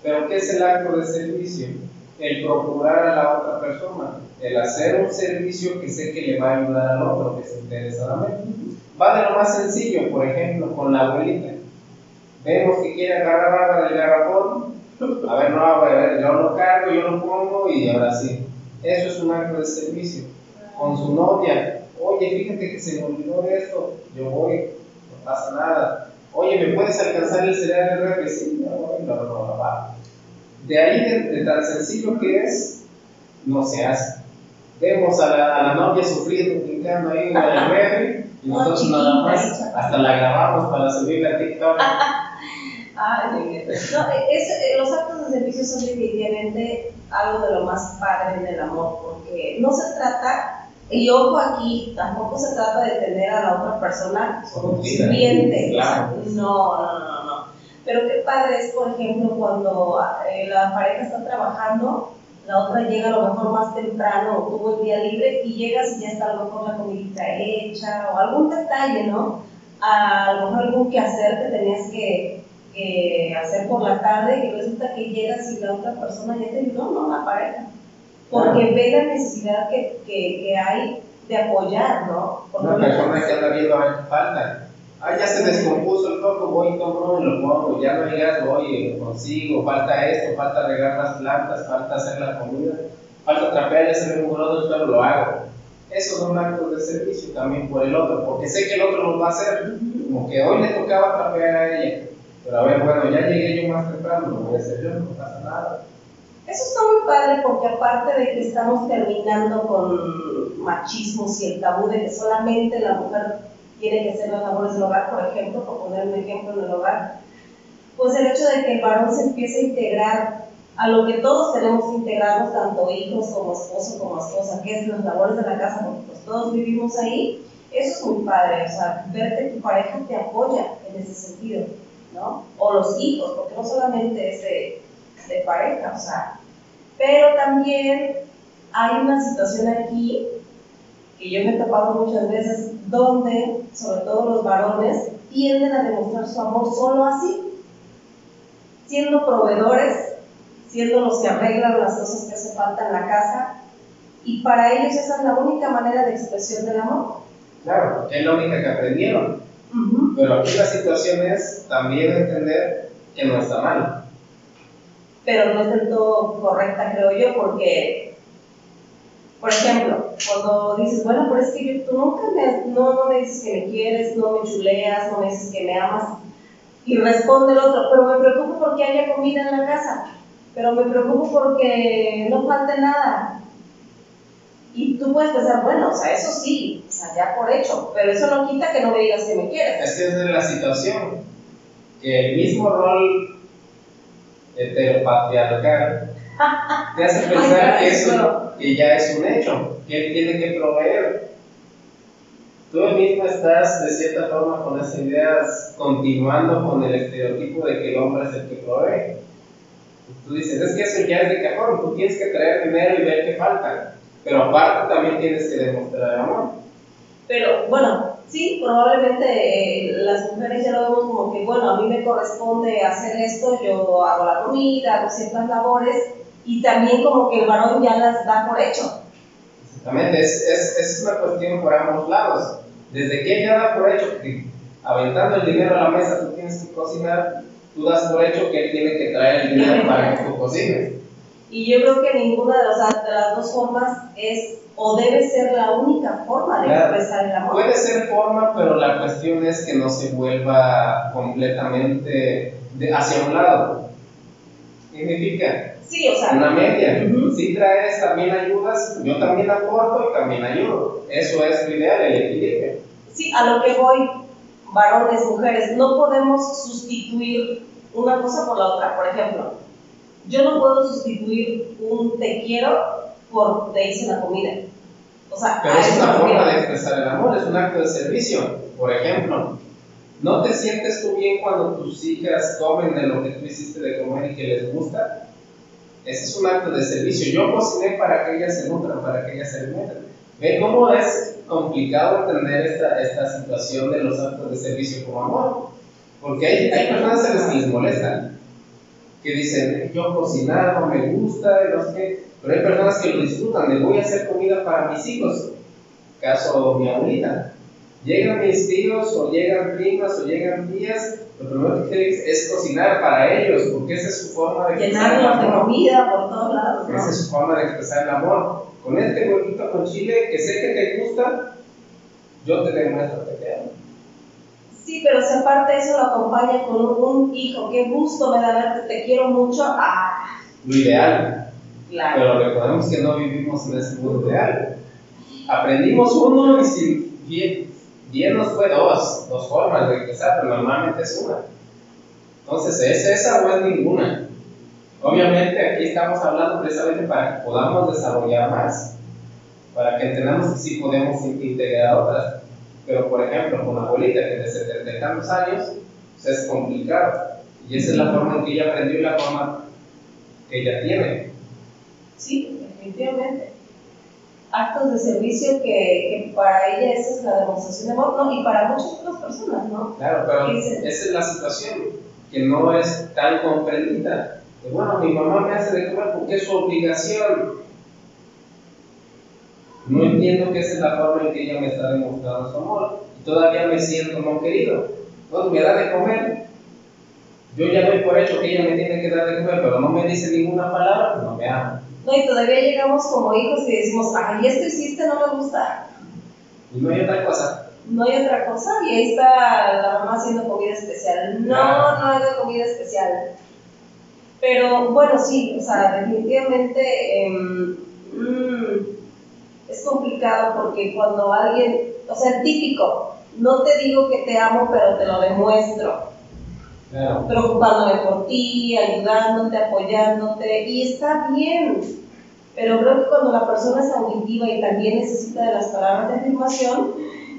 Pero ¿qué es el acto de servicio? El procurar a la otra persona el hacer un servicio que sé que le va a ayudar al otro, que se interesa Va de lo más sencillo, por ejemplo, con la abuelita. Vemos que quiere agarrar agua del garrafón. A ver, no, a ver, yo lo cargo, yo lo pongo y ahora sí. Eso es un acto de servicio. Con su novia, oye, fíjate que se me olvidó esto, yo voy, no pasa nada. Oye, ¿me puedes alcanzar el cereal de refri? Sí, no, no, no, no, De ahí, de tan sencillo que es, no se hace vemos a la, a la novia sufriendo, brincando ahí en el refri, y nosotros nada más hasta la grabamos para subirla a TikTok. Ah, no, es, eh, los actos de servicio son definitivamente algo de lo más padre del amor, porque no se trata, y ojo aquí, tampoco se trata de tener a la otra persona como sirviente. Claro. No, no, no, no. Pero qué padre es, por ejemplo, cuando eh, la pareja está trabajando, la otra llega a lo mejor más temprano o tuvo el día libre y llegas y ya está a lo mejor la comidita hecha o algún detalle, ¿no? A lo mejor algún quehacer que tenías que eh, hacer por la tarde y resulta que llegas y la otra persona ya te ayudó, no, la pareja. Porque ve la necesidad que, que, que, hay de apoyar, ¿no? Una persona que anda viendo a ver falta. Ah, ya se descompuso el foco, voy y compro y lo pongo, ya no digas, voy, consigo, falta esto, falta regar las plantas, falta hacer la comida, falta trapear y hacer un gordo, pero lo hago. Eso son actos de servicio también por el otro, porque sé que el otro lo va a hacer, como que hoy le tocaba trapear a ella, pero a ver, bueno, ya llegué yo más temprano, lo voy a hacer yo, no pasa nada. Eso está muy padre porque aparte de que estamos terminando con machismos y el tabú de que solamente la mujer tiene que hacer las labores del hogar, por ejemplo, por poner un ejemplo en el hogar, pues el hecho de que el varón se empiece a integrar a lo que todos tenemos que integrarnos, tanto hijos como esposo como esposa, que es las labores de la casa, porque pues todos vivimos ahí, eso es muy padre, o sea, ver que tu pareja te apoya en ese sentido. ¿No? O los hijos, porque no solamente es de, de pareja, o sea, pero también hay una situación aquí que yo me he topado muchas veces donde, sobre todo los varones, tienden a demostrar su amor solo así, siendo proveedores, siendo los que arreglan las cosas que hace falta en la casa, y para ellos esa es la única manera de expresión del amor. Claro, es la única que aprendieron. Pero aquí la situación es también entender que no está mal. Pero no es del todo correcta, creo yo, porque, por ejemplo, cuando dices, bueno, pero es que tú nunca me, no, no me dices que me quieres, no me chuleas, no me dices que me amas, y responde el otro, pero me preocupo porque haya comida en la casa, pero me preocupo porque no falte nada, y tú puedes pensar, bueno, o sea, eso sí, o sea, ya por hecho, pero eso no quita que no me digas que me quieres. Es que es de la situación, que el mismo rol heteropatriarcal te hace pensar que eso que ya es un hecho, que él tiene que proveer. Tú mismo estás de cierta forma con esas ideas continuando con el estereotipo de que el hombre es el que provee. Tú dices, es que eso ya es de cajón, tú tienes que traer dinero y ver qué falta pero aparte también tienes que demostrar amor. Pero bueno, sí, probablemente eh, las mujeres ya lo vemos como que, bueno, a mí me corresponde hacer esto, yo hago la comida, hago ciertas labores, y también como que el varón ya las da por hecho. Exactamente, es, es, es una cuestión por ambos lados. Desde que ella da por hecho que aventando el dinero a la mesa tú tienes que cocinar, tú das por hecho que él tiene que traer el dinero para que tú cocines. Y yo creo que ninguna de, de, las dos formas es o debe ser la única forma de expresar el amor. Puede ser forma, pero la cuestión es que no se vuelva completamente de, hacia un lado. Significa sí, o sea, una media. Si traes, también ayudas, yo también aporto y también ayudo. Eso es lo ideal, el equilibrio. Sí, a lo que voy, varones, mujeres, no podemos sustituir una cosa por la otra. Por ejemplo, yo no puedo sustituir un te quiero por te hice la comida. O sea, Pero es una forma de expresar el amor, es un acto de servicio. Por ejemplo, ¿no te sientes tú bien cuando tus hijas comen de lo que tú hiciste de comer y que les gusta? Ese es un acto de servicio. Yo cociné para que ellas se nutran, para que ellas se alimenten. ¿Ven cómo es complicado entender esta, esta situación de los actos de servicio como amor? Porque hay, hay personas que les molestan que dicen, yo cocinar no me gusta, no sé qué, pero hay personas que lo disfrutan, de voy a hacer comida para mis hijos, caso mi abuelita. Llegan mis tíos o llegan primas o llegan tías, lo primero que quieren es cocinar para ellos, porque esa es su forma de expresar el amor. de comida por todos lados. Esa es su forma de expresar el amor. Con este huevito con chile que sé que te gusta, yo te demuestro que te amo. Sí, pero si aparte eso lo acompaña con un, hijo, qué gusto me da verte, te quiero mucho. Ah. Lo ideal. Claro. Pero recordemos que no vivimos en ese mundo real. Aprendimos uno y si bien, bien nos fue dos, dos formas de empezar, pero normalmente es una. Entonces, ¿es esa o es ninguna? Obviamente aquí estamos hablando precisamente para que podamos desarrollar más, para que entendamos que sí podemos integrar otras. Pero por ejemplo, con la abuelita que de 70 y tantos años, pues es complicado. Y esa es la forma en que ella aprendió y la forma que ella tiene. Sí, definitivamente. Actos de servicio que, que para ella esa es la demostración de amor, ¿no? Y para muchas otras personas, ¿no? Claro, pero esa es la situación, que no es tan comprendida. Que bueno, mi mamá me hace de comer porque es su obligación. Entiendo que esa es la forma en que ella me está demostrando su amor. Y todavía me siento no querido. Bueno, me da de comer. Yo ya doy por hecho que ella me tiene que dar de comer, pero no me dice ninguna palabra, pues no me ama. No, y todavía llegamos como hijos y decimos, ay, esto hiciste, no me gusta. Y no hay otra cosa. No hay otra cosa, y ahí está la mamá haciendo comida especial. No, no hago comida especial. Pero bueno, sí, o sea, definitivamente mm, es complicado porque cuando alguien, o sea, típico, no te digo que te amo, pero te lo demuestro. Claro. preocupándome por ti, ayudándote, apoyándote, y está bien. Pero creo que cuando la persona es auditiva y también necesita de las palabras de afirmación,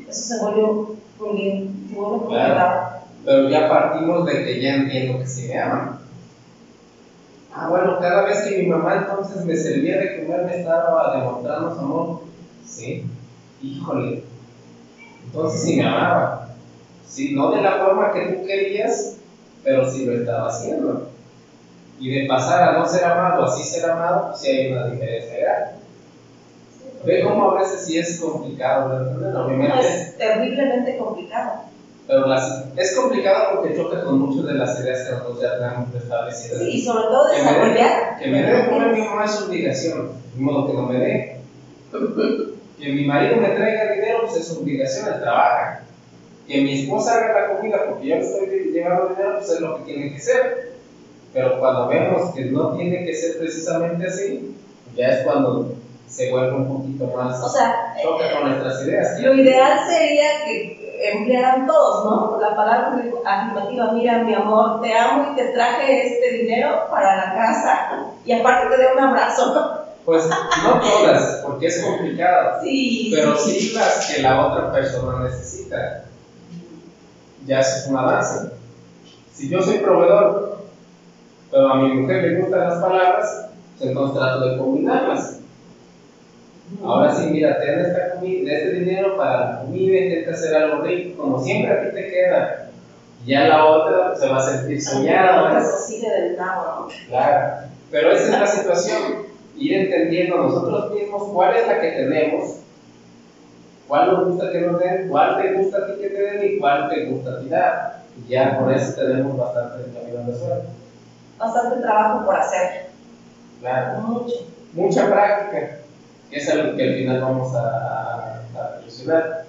eso se vuelve lío, se vuelve complicado. Pero ya partimos de que ya entiendo que sí me aman. Ah, bueno, cada vez que mi mamá entonces me servía de comer me estaba demostrando su amor. Sí, híjole. Entonces sí me amaba. No de la forma que tú querías, pero sí lo estaba haciendo. Y de pasar a no ser amado a sí ser amado, pues sí hay una diferencia grande. Ve cómo a veces sí es complicado de. No, es terriblemente complicado. Pero las- es complicado porque choca con muchas de las ideas que nosotros ya tenemos establecidas. Sí, y sobre todo que me dé, desarrollar. que me dé comer mi mamá es obligación, de modo que no me dé. Que mi marido me traiga dinero, pues es obligación, él trabaja. Que mi esposa haga la comida porque yo le estoy llevando dinero, pues es lo que tiene que ser. Pero cuando vemos que no tiene que ser precisamente así, ya es cuando se vuelve un poquito más. O sea, choca con nuestras ideas. Lo ideal sería que emplearan todos, ¿no? La palabra afirmativa, mira, mi amor, te amo y te traje este dinero para la casa. Y aparte te doy un abrazo, ¿no? Pues no todas, porque es complicado. Sí, Pero sí las que la otra persona necesita. Ya eso es un avance. Si yo soy proveedor, pero a mi mujer le gustan las palabras, pues entonces trato de combinarlas. Ahora sí, mira, ten esta comi- este dinero para la comida, intenta hacer algo rico, como siempre a ti te queda. Ya la otra se va a sentir soñada. ¿no? se sigue del ¿no? Claro, pero esa es la situación, ir entendiendo nosotros mismos cuál es la que tenemos, cuál nos gusta que nos den, cuál te gusta a ti que te den y cuál te gusta a ti dar. Y ya por eso tenemos bastante camino de suerte. Bastante trabajo por hacer. Claro, Mucho. mucha práctica, que es algo que al final vamos a, a.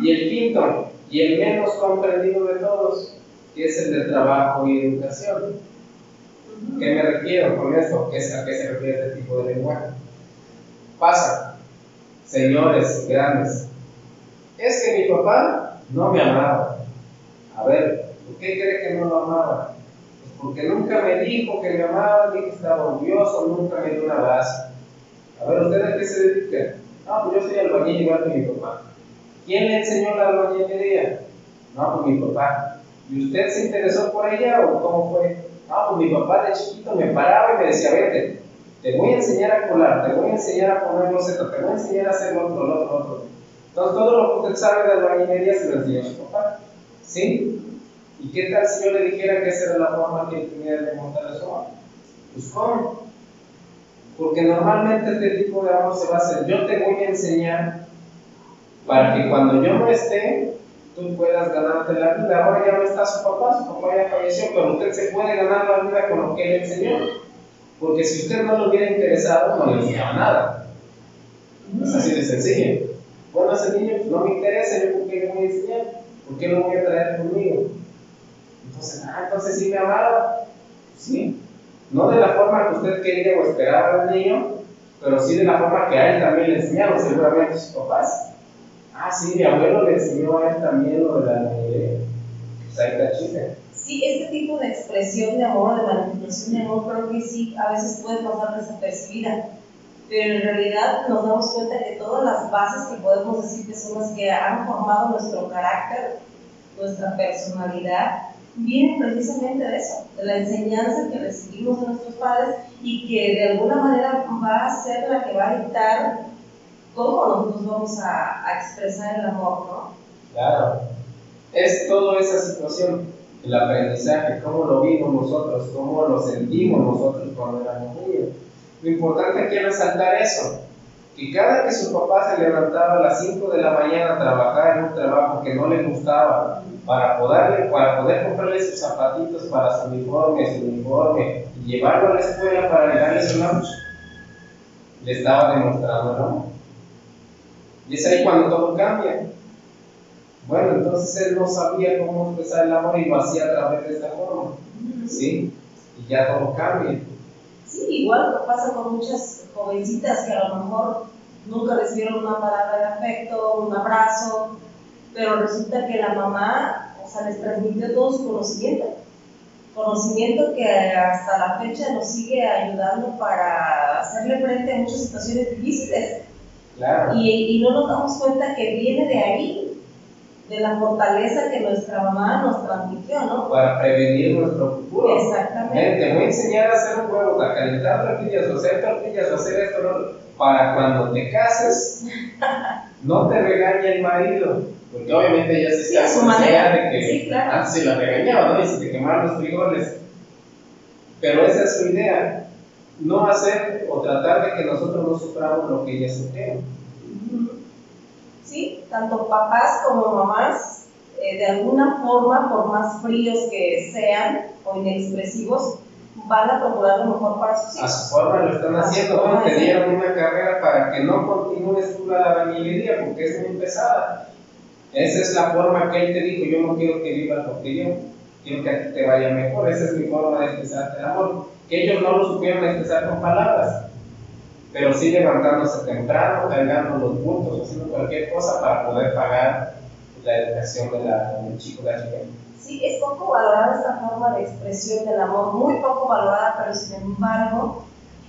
Y el quinto, y el menos comprendido de todos, que es el de trabajo y educación. ¿Qué me refiero con esto? ¿Qué es, ¿A qué se refiere este tipo de lenguaje? Pasa, señores grandes, es que mi papá no me amaba. A ver, ¿por qué cree que no lo amaba? Pues porque nunca me dijo que me amaba, ni que estaba orgulloso, nunca me dio un abrazo. A ver, ¿usted a qué se dedica? Ah, pues yo soy albañil igual que mi papá. ¿Quién le enseñó la albañilería? No, pues mi papá. ¿Y usted se interesó por ella o cómo fue? No, pues mi papá de chiquito me paraba y me decía, vete, te voy a enseñar a colar, te voy a enseñar a poner losetas, te voy a enseñar a hacer otro, lo otro, otro. Entonces todo lo que usted sabe de albañilería se lo enseñó su papá. ¿Sí? ¿Y qué tal si yo le dijera que esa era la forma que él tenía de montar su amor? Pues ¿cómo? Porque normalmente este tipo de amor se va a hacer, yo te voy a enseñar para que cuando yo no esté, tú puedas ganarte la vida. Ahora ya no está su papá, su papá ya falleció, pero usted se puede ganar la vida con lo que él enseñó. Porque si usted no lo hubiera interesado, no le enseñaba nada. Es así de sencillo. Bueno, ese niño no me interesa, yo por qué le voy a enseñar, ¿por qué lo voy a traer conmigo? Entonces, ah, entonces sí me amaba. Sí, No de la forma que usted quería o esperaba del niño, pero sí de la forma que a él también le enseñaron, seguramente sus papás. Ah, sí, mi abuelo le enseñó a él también lo de la ahí está chiste. Sí, este tipo de expresión de amor, de manifestación de amor, creo que sí, a veces puede pasar desapercibida. Pero en realidad nos damos cuenta que todas las bases que podemos decir que son las que han formado nuestro carácter, nuestra personalidad, vienen precisamente de eso, de la enseñanza que recibimos de nuestros padres y que de alguna manera va a ser la que va a dictar cómo nosotros vamos a, a expresar el amor, ¿no? Claro. Es toda esa situación, el aprendizaje, cómo lo vimos nosotros, cómo lo sentimos nosotros cuando éramos niños. Lo importante aquí es resaltar eso, que cada que su papá se levantaba a las 5 de la mañana a trabajar en un trabajo que no le gustaba, para poder, para poder comprarle sus zapatitos para su uniforme, su uniforme, y llevarlo a la escuela para darle su lunch, le estaba demostrando el amor. Y es ahí cuando todo cambia. Bueno, entonces él no sabía cómo expresar el amor y lo hacía a través de esta forma. ¿Sí? Y ya todo cambia. Sí, igual pasa con muchas jovencitas que a lo mejor nunca recibieron una palabra de afecto, un abrazo, pero resulta que la mamá, o sea, les transmitió todo su conocimiento. Conocimiento que hasta la fecha nos sigue ayudando para hacerle frente a muchas situaciones difíciles. Claro. Y, y no nos damos cuenta que viene de ahí, de la fortaleza que nuestra mamá nos transmitió, ¿no? Para prevenir nuestro futuro. Exactamente. Te voy a enseñar a hacer un huevo, a calentar tortillas, o hacer tortillas, o hacer esto, ¿no? Para cuando te cases, no te regañe el marido. Porque obviamente ella se Sí, manera. de que Sí, claro. antes se la regañaba, ¿no? Y se te quemaban los frijoles. Pero esa es su idea. No hacer o tratar de que nosotros no suframos lo que ella sufrió. Sí, tanto papás como mamás, eh, de alguna forma, por más fríos que sean o inexpresivos, van a procurar lo mejor para sus A hijos. su forma lo están A haciendo. Bueno, te dieron una carrera para que no continúes tú la albañilería porque es muy pesada. Esa es la forma que él te dijo, yo no quiero que vivas porque yo quiero que a te vaya mejor. Esa es mi forma de expresarte el amor. Que ellos no lo supieron expresar con palabras, pero sí levantándose temprano, cargando los bultos, haciendo cualquier cosa para poder pagar la educación de la, del chico, de la chica. Sí, es poco valorada esta forma de expresión del amor, muy poco valorada, pero sin embargo,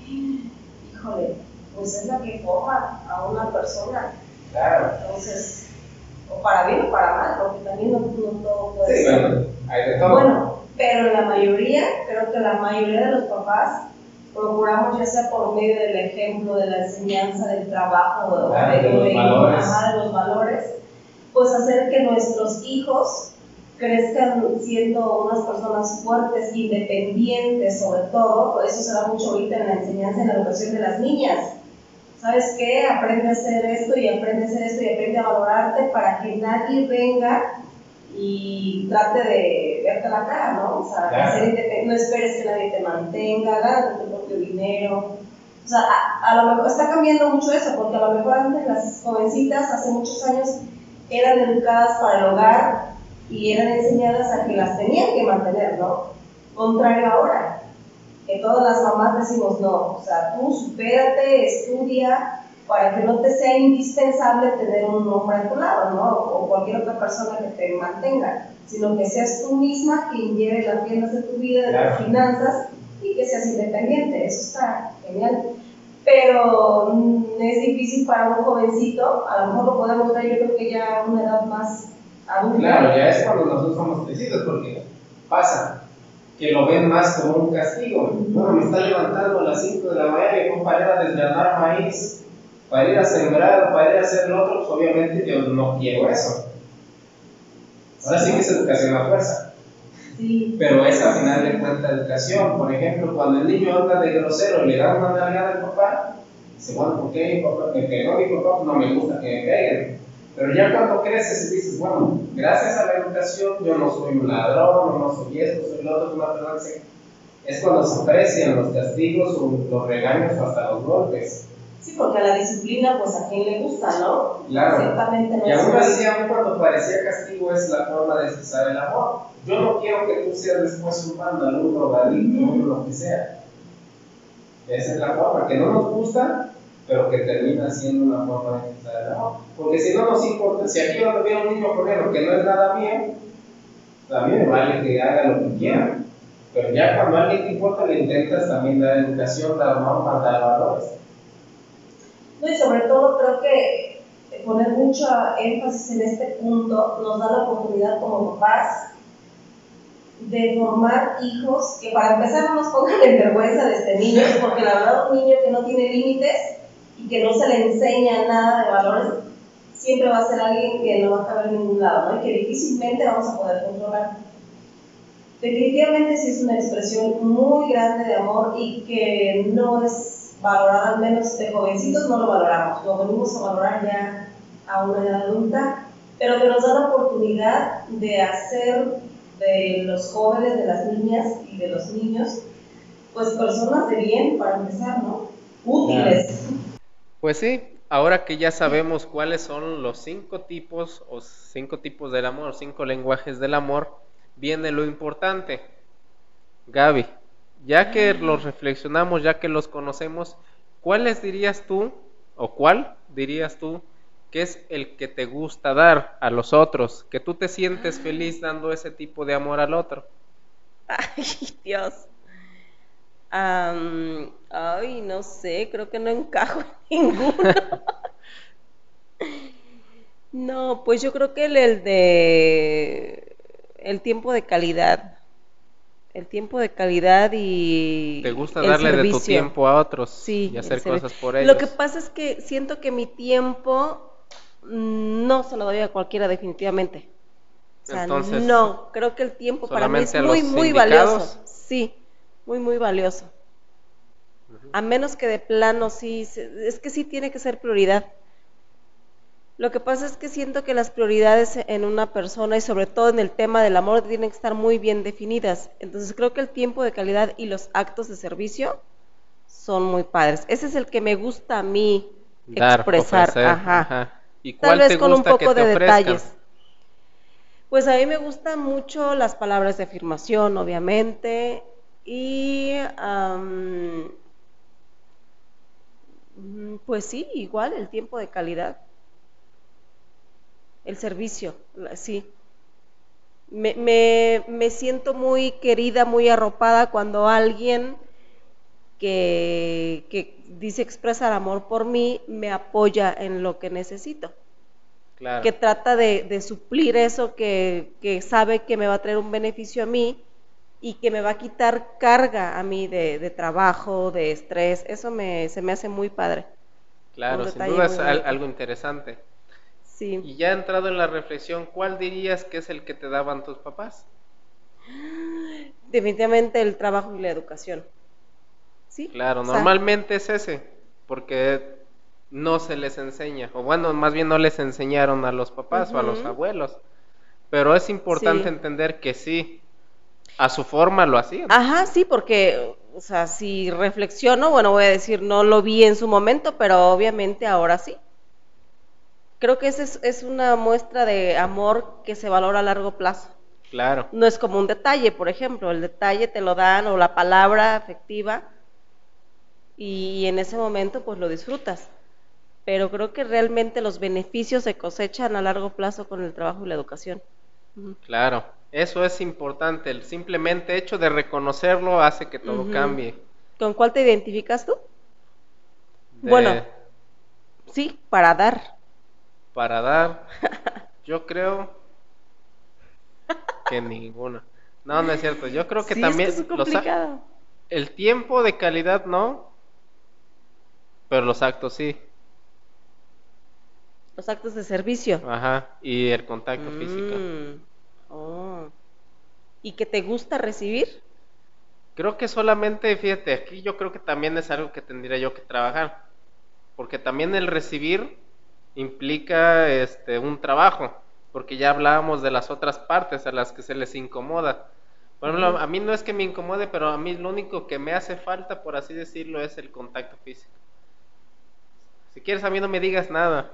híjole, pues es la que forma a una persona. Claro. Entonces, o para bien o para mal, porque también no, no todo puede Sí, ser. bueno, hay de todo. Bueno, pero la mayoría, creo que la mayoría de los papás procuramos, ya sea por medio del ejemplo, de la enseñanza, del trabajo, Claro, de los de los valores, pues hacer que nuestros hijos crezcan siendo unas personas fuertes, independientes sobre todo, eso se da mucho ahorita en la enseñanza, en la educación de las niñas. ¿Sabes qué? Aprende a hacer esto y aprende a hacer esto y aprende a valorarte para que nadie venga y trate de verte la cara, ¿no? O sea, Claro. no esperes que nadie te mantenga, gánate tu propio dinero. O sea, a, a lo mejor está cambiando mucho eso, porque a lo mejor antes las jovencitas, hace muchos años, eran educadas para el hogar y eran enseñadas a que las tenían que mantener, ¿no? Contrario ahora, que todas las mamás decimos, no, o sea, tú supérate, estudia, para que no te sea indispensable tener un hombre a tu lado, ¿no? O cualquier otra persona que te mantenga, sino que seas tú misma quien lleve las riendas de tu vida, de Claro. tus finanzas y que seas independiente. Eso está genial. Pero mm, es difícil para un jovencito, a lo mejor lo podemos ver, yo creo que ya a una edad más adulta. Claro, ya es cuando nosotros somos crecidos, porque pasa que lo ven más como un castigo. Bueno, me está levantando a las 5 de la mañana y fue para ir a desgranar maíz, para ir a sembrar, para ir a hacer lo otro, pues obviamente yo no quiero eso. Ahora sí que es educación a fuerza, Sí. pero es al final de cuentas educación. Por ejemplo, cuando el niño anda de grosero y le da una nalgada al papá, dice, bueno, ¿por qué mi papá me pegó? Mi papá no me gusta que me peguen. Pero ya cuando creces y dices, bueno, gracias a la educación yo no soy un ladrón, no soy esto, soy lo otro, se- Es cuando se aprecian los castigos o los regaños o hasta los golpes. Sí, porque la disciplina, pues a quien le gusta, ¿no? Claro. Ciertamente no Y aún así, aún cuando parecía castigo, es la forma de expresar el amor. Yo no quiero que tú seas después un vandal, un drogadicto, lo que sea. Esa es la forma, que no nos gusta, pero que termina siendo una forma de expresar el amor. Porque si no nos importa, si aquí yo veo un niño corriendo que no es nada mío, mí me vale que haga lo que quiera. Pero ya cuando a alguien te importa, le intentas también dar educación, dar normas, dar valores. No, y sobre todo creo que poner mucho énfasis en este punto nos da la oportunidad como papás de formar hijos que para empezar no nos pongan en vergüenza de este niño, porque la verdad un niño que no tiene límites y que no se le enseña nada de valores, siempre va a ser alguien que no va a caber en ningún lado, ¿no? Y que difícilmente vamos a poder controlar. Definitivamente sí es una expresión muy grande de amor y que no es valorada, al menos de jovencitos no lo valoramos, lo venimos a valorar ya a una edad adulta, pero que nos da la oportunidad de hacer de los jóvenes, de las niñas y de los niños, pues personas de bien para empezar, ¿no? Útiles. Pues sí, ahora que ya sabemos cuáles son los cinco tipos o cinco tipos del amor, cinco lenguajes del amor, viene lo importante. Gaby, ya que los reflexionamos, ya que los conocemos, ¿cuáles dirías tú o cuál dirías tú que es el que te gusta dar a los otros? Que tú te sientes feliz dando ese tipo de amor al otro. Ay, Dios. Ay, no sé, creo que no encajo en ninguno. no, pues yo creo que el, el de el tiempo de calidad. El tiempo de calidad y. ¿Te gusta darle de tu tiempo a otros sí, y hacer cosas por ellos? Lo que pasa es que siento que mi tiempo mm, no se lo doy a cualquiera, definitivamente. O sea, no, creo que el tiempo para mí es muy, muy valioso. Sí, muy, muy valioso. A menos que de plano sí, es que sí tiene que ser prioridad. Lo que pasa es que siento que las prioridades en una persona y sobre todo en el tema del amor tienen que estar muy bien definidas. Entonces creo que el tiempo de calidad y los actos de servicio son muy padres. Ese es el que me gusta a mí expresar. ajá. ¿Y cuál Tal vez con un poco de detalles. Pues a mí me gustan mucho las palabras de afirmación, obviamente, y pues sí, igual el tiempo de calidad el servicio, sí. Me, me, me, siento muy querida, muy arropada cuando alguien que, que dice expresar amor por mí me apoya en lo que necesito. Claro. Que trata de, de suplir eso que, que, sabe que me va a traer un beneficio a mí y que me va a quitar carga a mí de, de trabajo, de estrés. Eso me, se me hace muy padre. Claro, sin duda es algo interesante. Y ya entrado en la reflexión, ¿cuál dirías que es el que te daban tus papás? Definitivamente el trabajo y la educación. ¿Sí? Claro, normalmente es ese, porque no se les enseña, o bueno, más bien no les enseñaron a los papás o a los abuelos. Pero es importante entender que sí, a su forma lo hacían. Ajá, sí, porque, o sea, si reflexiono, bueno, voy a decir, no lo vi en su momento, pero obviamente ahora sí creo que esa es, una muestra de amor que se valora a largo plazo. Claro. No es como un detalle, por ejemplo, el detalle te lo dan o la palabra afectiva y en ese momento pues lo disfrutas. Pero creo que realmente los beneficios se cosechan a largo plazo con el trabajo y la educación. Claro, eso es importante. El simplemente hecho de reconocerlo hace que todo cambie. ¿Con cuál te identificas tú? Bueno, sí, para dar para dar, yo creo que ninguna. No, no es cierto. Yo creo que también es el tiempo de calidad no, pero los actos sí. Los actos de servicio. Ajá, y el contacto físico. Mm, oh. ¿Y que te gusta recibir? Creo que solamente, fíjate, aquí yo creo que también es algo que tendría yo que trabajar. Porque también el recibir implica este, un trabajo, porque ya hablábamos de las otras partes a las que se les incomoda. Por ejemplo, a mí no es que me incomode, pero a mí lo único que me hace falta, por así decirlo, es el contacto físico. Si quieres, a mí no me digas nada.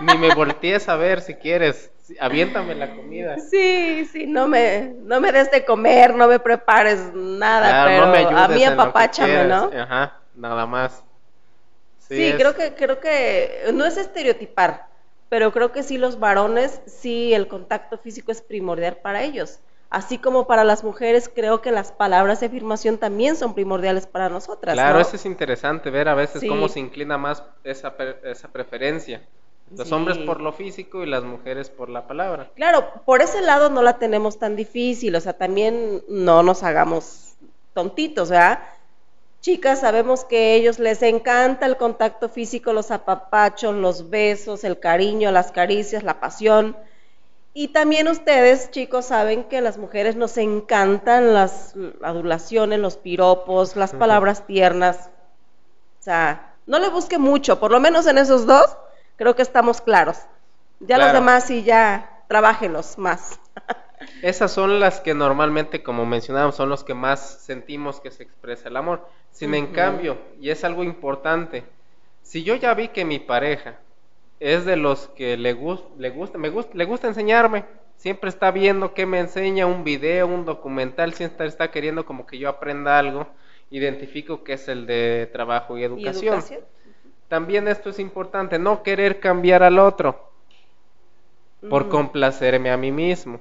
Ni me voltees a ver si quieres. Aviéntame la comida. Sí, sí, no me, no me des de comer, no me prepares nada, pero a mí apapáchame, ¿no? Ajá. nada más. Sí, es- creo que creo que no es estereotipar, pero creo que sí los varones sí el contacto físico es primordial para ellos. Así como para las mujeres, creo que las palabras de afirmación también son primordiales para nosotras. Claro, ¿no? eso es interesante ver a veces Sí. cómo se inclina más esa, esa preferencia. Los Sí. hombres por lo físico y las mujeres por la palabra. Claro, por ese lado no la tenemos tan difícil, o sea, también no nos hagamos tontitos, ¿verdad? Chicas, sabemos que a ellos les encanta el contacto físico, los apapachos, los besos, el cariño, las caricias, la pasión. Y también ustedes, chicos, saben que a las mujeres nos encantan las adulaciones, los piropos, las palabras tiernas. O sea, no le busque mucho, por lo menos en esos dos, creo que estamos claros. Ya los demás sí ya trabajenlos más. Esas son las que normalmente, como mencionábamos, son los que más sentimos que se expresa el amor. Sin en Ujú. cambio, y es algo importante, si yo ya vi que mi pareja es de los que le, le gusta, me gusta, le gusta enseñarme, siempre está viendo que me enseña un video, un documental, siempre está queriendo como que yo aprenda algo, identifico que es el de trabajo y ¿Y educación. También esto es importante, no querer cambiar al otro por Mm. complacerme a mí mismo.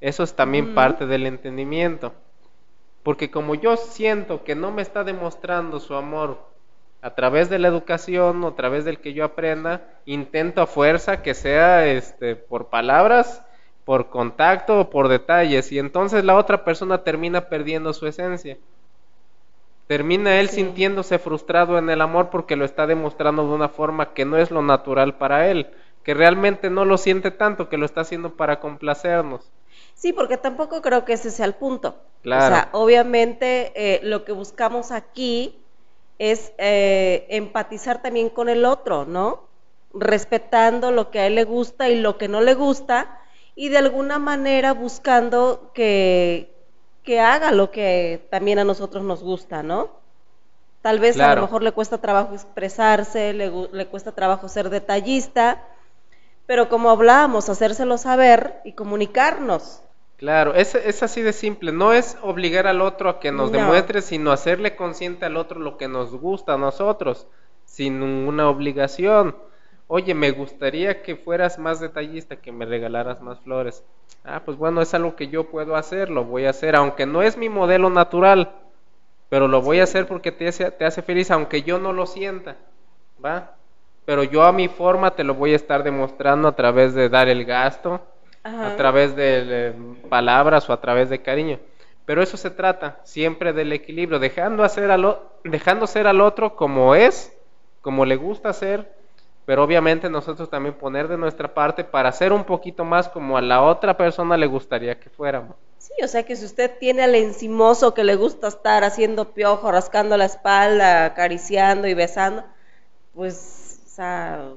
Eso es también Ujú. parte del entendimiento. Porque como yo siento que no me está demostrando su amor a través de la educación o a través del que yo aprenda, intento a fuerza que sea este por palabras, por contacto o por detalles y entonces la otra persona termina perdiendo su esencia. Termina él Sí. sintiéndose frustrado en el amor porque lo está demostrando de una forma que no es lo natural para él, que realmente no lo siente tanto, que lo está haciendo para complacernos. Sí, porque tampoco creo que ese sea el punto. Claro. O sea, obviamente eh, lo que buscamos aquí es eh, empatizar también con el otro, ¿no? Respetando lo que a él le gusta y lo que no le gusta y de alguna manera buscando que, que haga lo que también a nosotros nos gusta, ¿no? Tal vez a lo mejor le cuesta trabajo expresarse, le, le cuesta trabajo ser detallista, pero como hablábamos, hacérselo saber y comunicarnos. Claro, es, es así de simple, no es obligar al otro a que nos No. demuestre, sino hacerle consciente al otro lo que nos gusta a nosotros, sin una obligación. Oye, me gustaría que fueras más detallista, que me regalaras más flores. Ah, pues bueno, es algo que yo puedo hacer, lo voy a hacer, aunque no es mi modelo natural, pero lo voy a hacer porque te hace, te hace feliz, aunque yo no lo sienta, ¿va? Pero yo a mi forma te lo voy a estar demostrando a través de dar el gasto, Ajá. a través de eh, palabras o a través de cariño. Pero eso se trata, siempre del equilibrio, dejando, hacer al dejando ser al otro como es, como le gusta ser, pero obviamente nosotros también poner de nuestra parte para ser un poquito más como a la otra persona le gustaría que fuéramos. Sí, o sea que si usted tiene al encimoso que le gusta estar haciendo piojo, rascando la espalda, acariciando y besando, pues, o sea,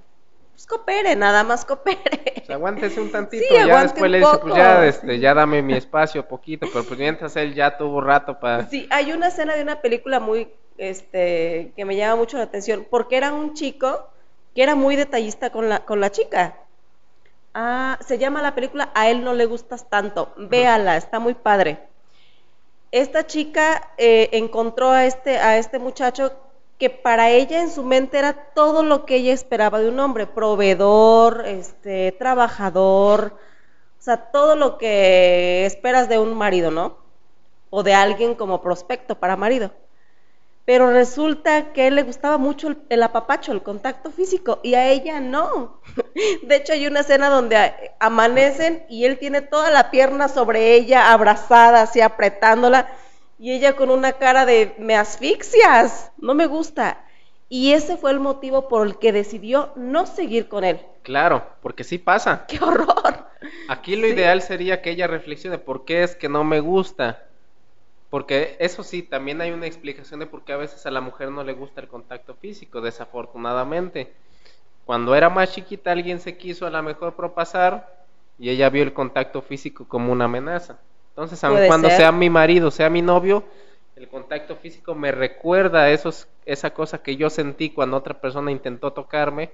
pues coopere, nada más coopere. O sea, aguántese un tantito, Sí, ya después le dice, pues ya, este, ya dame mi espacio poquito, pero pues mientras él ya tuvo rato para... Sí, hay una escena de una película muy, este, que me llama mucho la atención, porque era un chico que era muy detallista con la, con la chica. Ah, se llama la película A él no le gustas tanto. Véala, está muy padre. Esta chica eh, encontró a este, a este muchacho que para ella en su mente era todo lo que ella esperaba de un hombre, proveedor, este, trabajador, o sea, todo lo que esperas de un marido, ¿no? O de alguien como prospecto para marido. Pero resulta que a él le gustaba mucho el, el apapacho, el contacto físico, y a ella no. De hecho, hay una escena donde amanecen y él tiene toda la pierna sobre ella, abrazada, así apretándola, y ella con una cara de, me asfixias, no me gusta. Y ese fue el motivo por el que decidió no seguir con él. Claro, porque sí pasa. ¡Qué horror! Aquí lo Sí. ideal sería que ella reflexione por qué es que no me gusta. Porque eso sí, también hay una explicación de por qué a veces a la mujer no le gusta el contacto físico, desafortunadamente. Cuando era más chiquita alguien se quiso a la mejor propasar y ella vio el contacto físico como una amenaza. Entonces, aun cuando ser. sea mi marido, sea mi novio, el contacto físico me recuerda a esos, esa cosa que yo sentí cuando otra persona intentó tocarme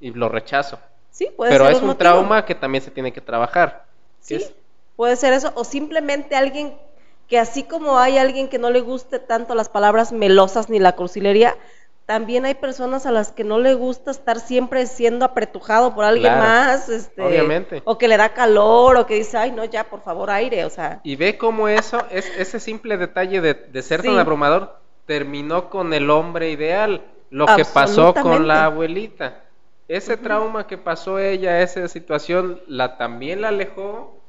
y lo rechazo. Sí, puede Pero ser es un motivo. trauma que también se tiene que trabajar. Sí, puede ser eso, o simplemente alguien que así como hay alguien que no le guste tanto las palabras melosas ni la cursilería, también hay personas a las que no le gusta estar siempre siendo apretujado por alguien Claro, más, este, obviamente. o que le da calor, o que dice, ay, no, ya, por favor, aire, o sea, Y ve cómo eso, es, ese simple detalle de, de ser tan abrumador, terminó con el hombre ideal. Lo que pasó con la abuelita. Ese trauma que pasó ella, esa situación, la también la alejó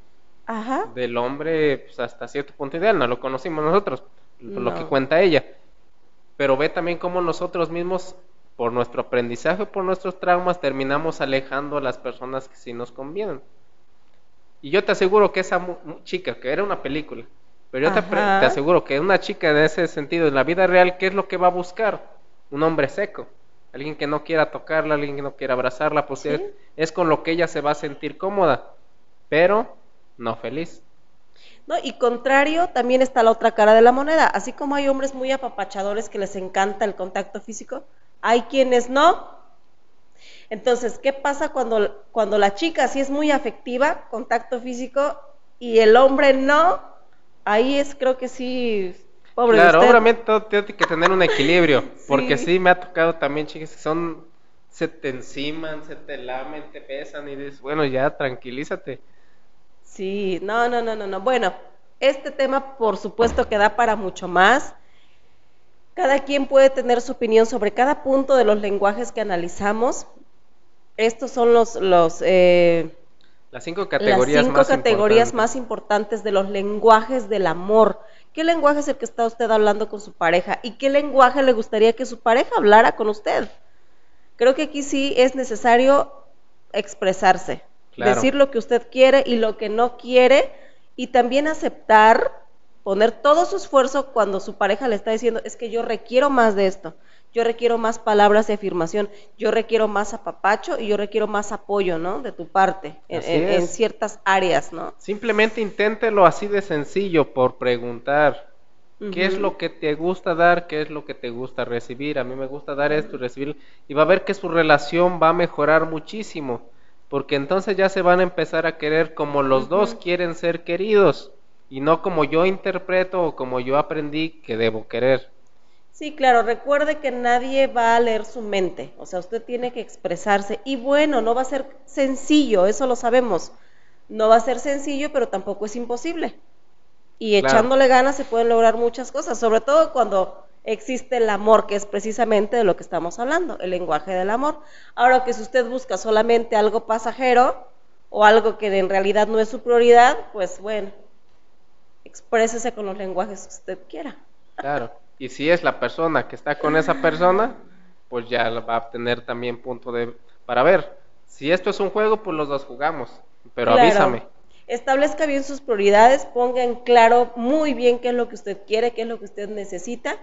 ajá, del hombre pues, hasta cierto punto ideal. No lo conocimos nosotros, lo que cuenta ella. Pero ve también cómo nosotros mismos, por nuestro aprendizaje, por nuestros traumas, terminamos alejando a las personas que sí nos convienen. Y yo te aseguro que esa chica, que era una película, pero yo te, te aseguro que una chica en ese sentido, en la vida real, ¿qué es lo que va a buscar? Un hombre seco. Alguien que no quiera tocarla, alguien que no quiera abrazarla, pues Sí. es, es con lo que ella se va a sentir cómoda, pero no feliz. ¿no? Y contrario, también está la otra cara de la moneda. Así como hay hombres muy apapachadores que les encanta el contacto físico, hay quienes no. Entonces, ¿qué pasa cuando, cuando la chica sí es muy afectiva, contacto físico, y el hombre no? Ahí es, creo que sí, pobre claro, usted. obviamente todo tiene que tener un equilibrio, porque sí me ha tocado también chicas que son, se te enciman, se te lamen, te pesan y dices, bueno, ya tranquilízate. Sí, no, no, no, no, no. Bueno, este tema por supuesto que da para mucho más. Cada quien puede tener su opinión sobre cada punto de los lenguajes que analizamos. Estos son los, los eh, Las cinco las categorías cinco más categorías importantes. más importantes de los lenguajes del amor. ¿Qué lenguaje es el que está usted hablando con su pareja? ¿Y qué lenguaje le gustaría que su pareja hablara con usted? Creo que aquí sí es necesario expresarse, Claro. decir lo que usted quiere y lo que no quiere, y también aceptar, poner todo su esfuerzo cuando su pareja le está diciendo, es que yo requiero más de esto, yo requiero más palabras de afirmación, yo requiero más apapacho y yo requiero más apoyo, ¿no? De tu parte, en, ciertas áreas, ¿no? Simplemente inténtelo así de sencillo, por preguntar. ¿Qué es lo que te gusta dar? ¿Qué es lo que te gusta recibir? A mí me gusta dar esto y recibir. Y va a ver que su relación va a mejorar muchísimo. Porque entonces ya se van a empezar a querer como los dos quieren ser queridos. Y no como yo interpreto o como yo aprendí que debo querer. Sí, claro, recuerde que nadie va a leer su mente, o sea, usted tiene que expresarse y bueno, no va a ser sencillo, eso lo sabemos, no va a ser sencillo, pero tampoco es imposible. Y Claro. echándole ganas se pueden lograr muchas cosas, sobre todo cuando existe el amor, que es precisamente de lo que estamos hablando, el lenguaje del amor. Ahora que si usted busca solamente algo pasajero o algo que en realidad no es su prioridad, pues bueno, exprésese con los lenguajes que usted quiera. Claro. Y si es la persona que está con esa persona, pues ya va a tener también punto de para ver. Si esto es un juego, pues los dos jugamos. Pero Claro. avísame. Establezca bien sus prioridades, ponga en claro muy bien qué es lo que usted quiere, qué es lo que usted necesita.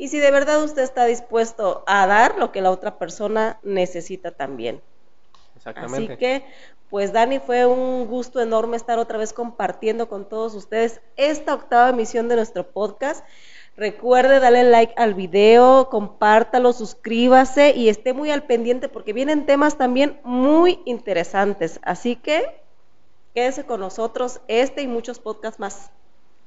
Y si de verdad usted está dispuesto a dar lo que la otra persona necesita también. Exactamente. Así que, pues Dani, fue un gusto enorme estar otra vez compartiendo con todos ustedes esta octava emisión de nuestro podcast. Recuerde darle like al video, compártalo, suscríbase y esté muy al pendiente porque vienen temas también muy interesantes. Así que quédese con nosotros este y muchos podcasts más.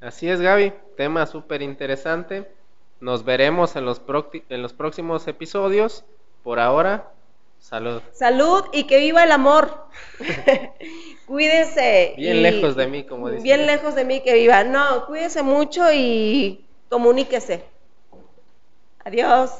Así es, Gaby. Tema súper interesante. Nos veremos en los, en los próximos episodios. Por ahora, salud. Salud y que viva el amor. cuídese. Bien y- lejos de mí, como dice. Bien lejos de mí que viva. No, cuídese mucho y comuníquese. Adiós.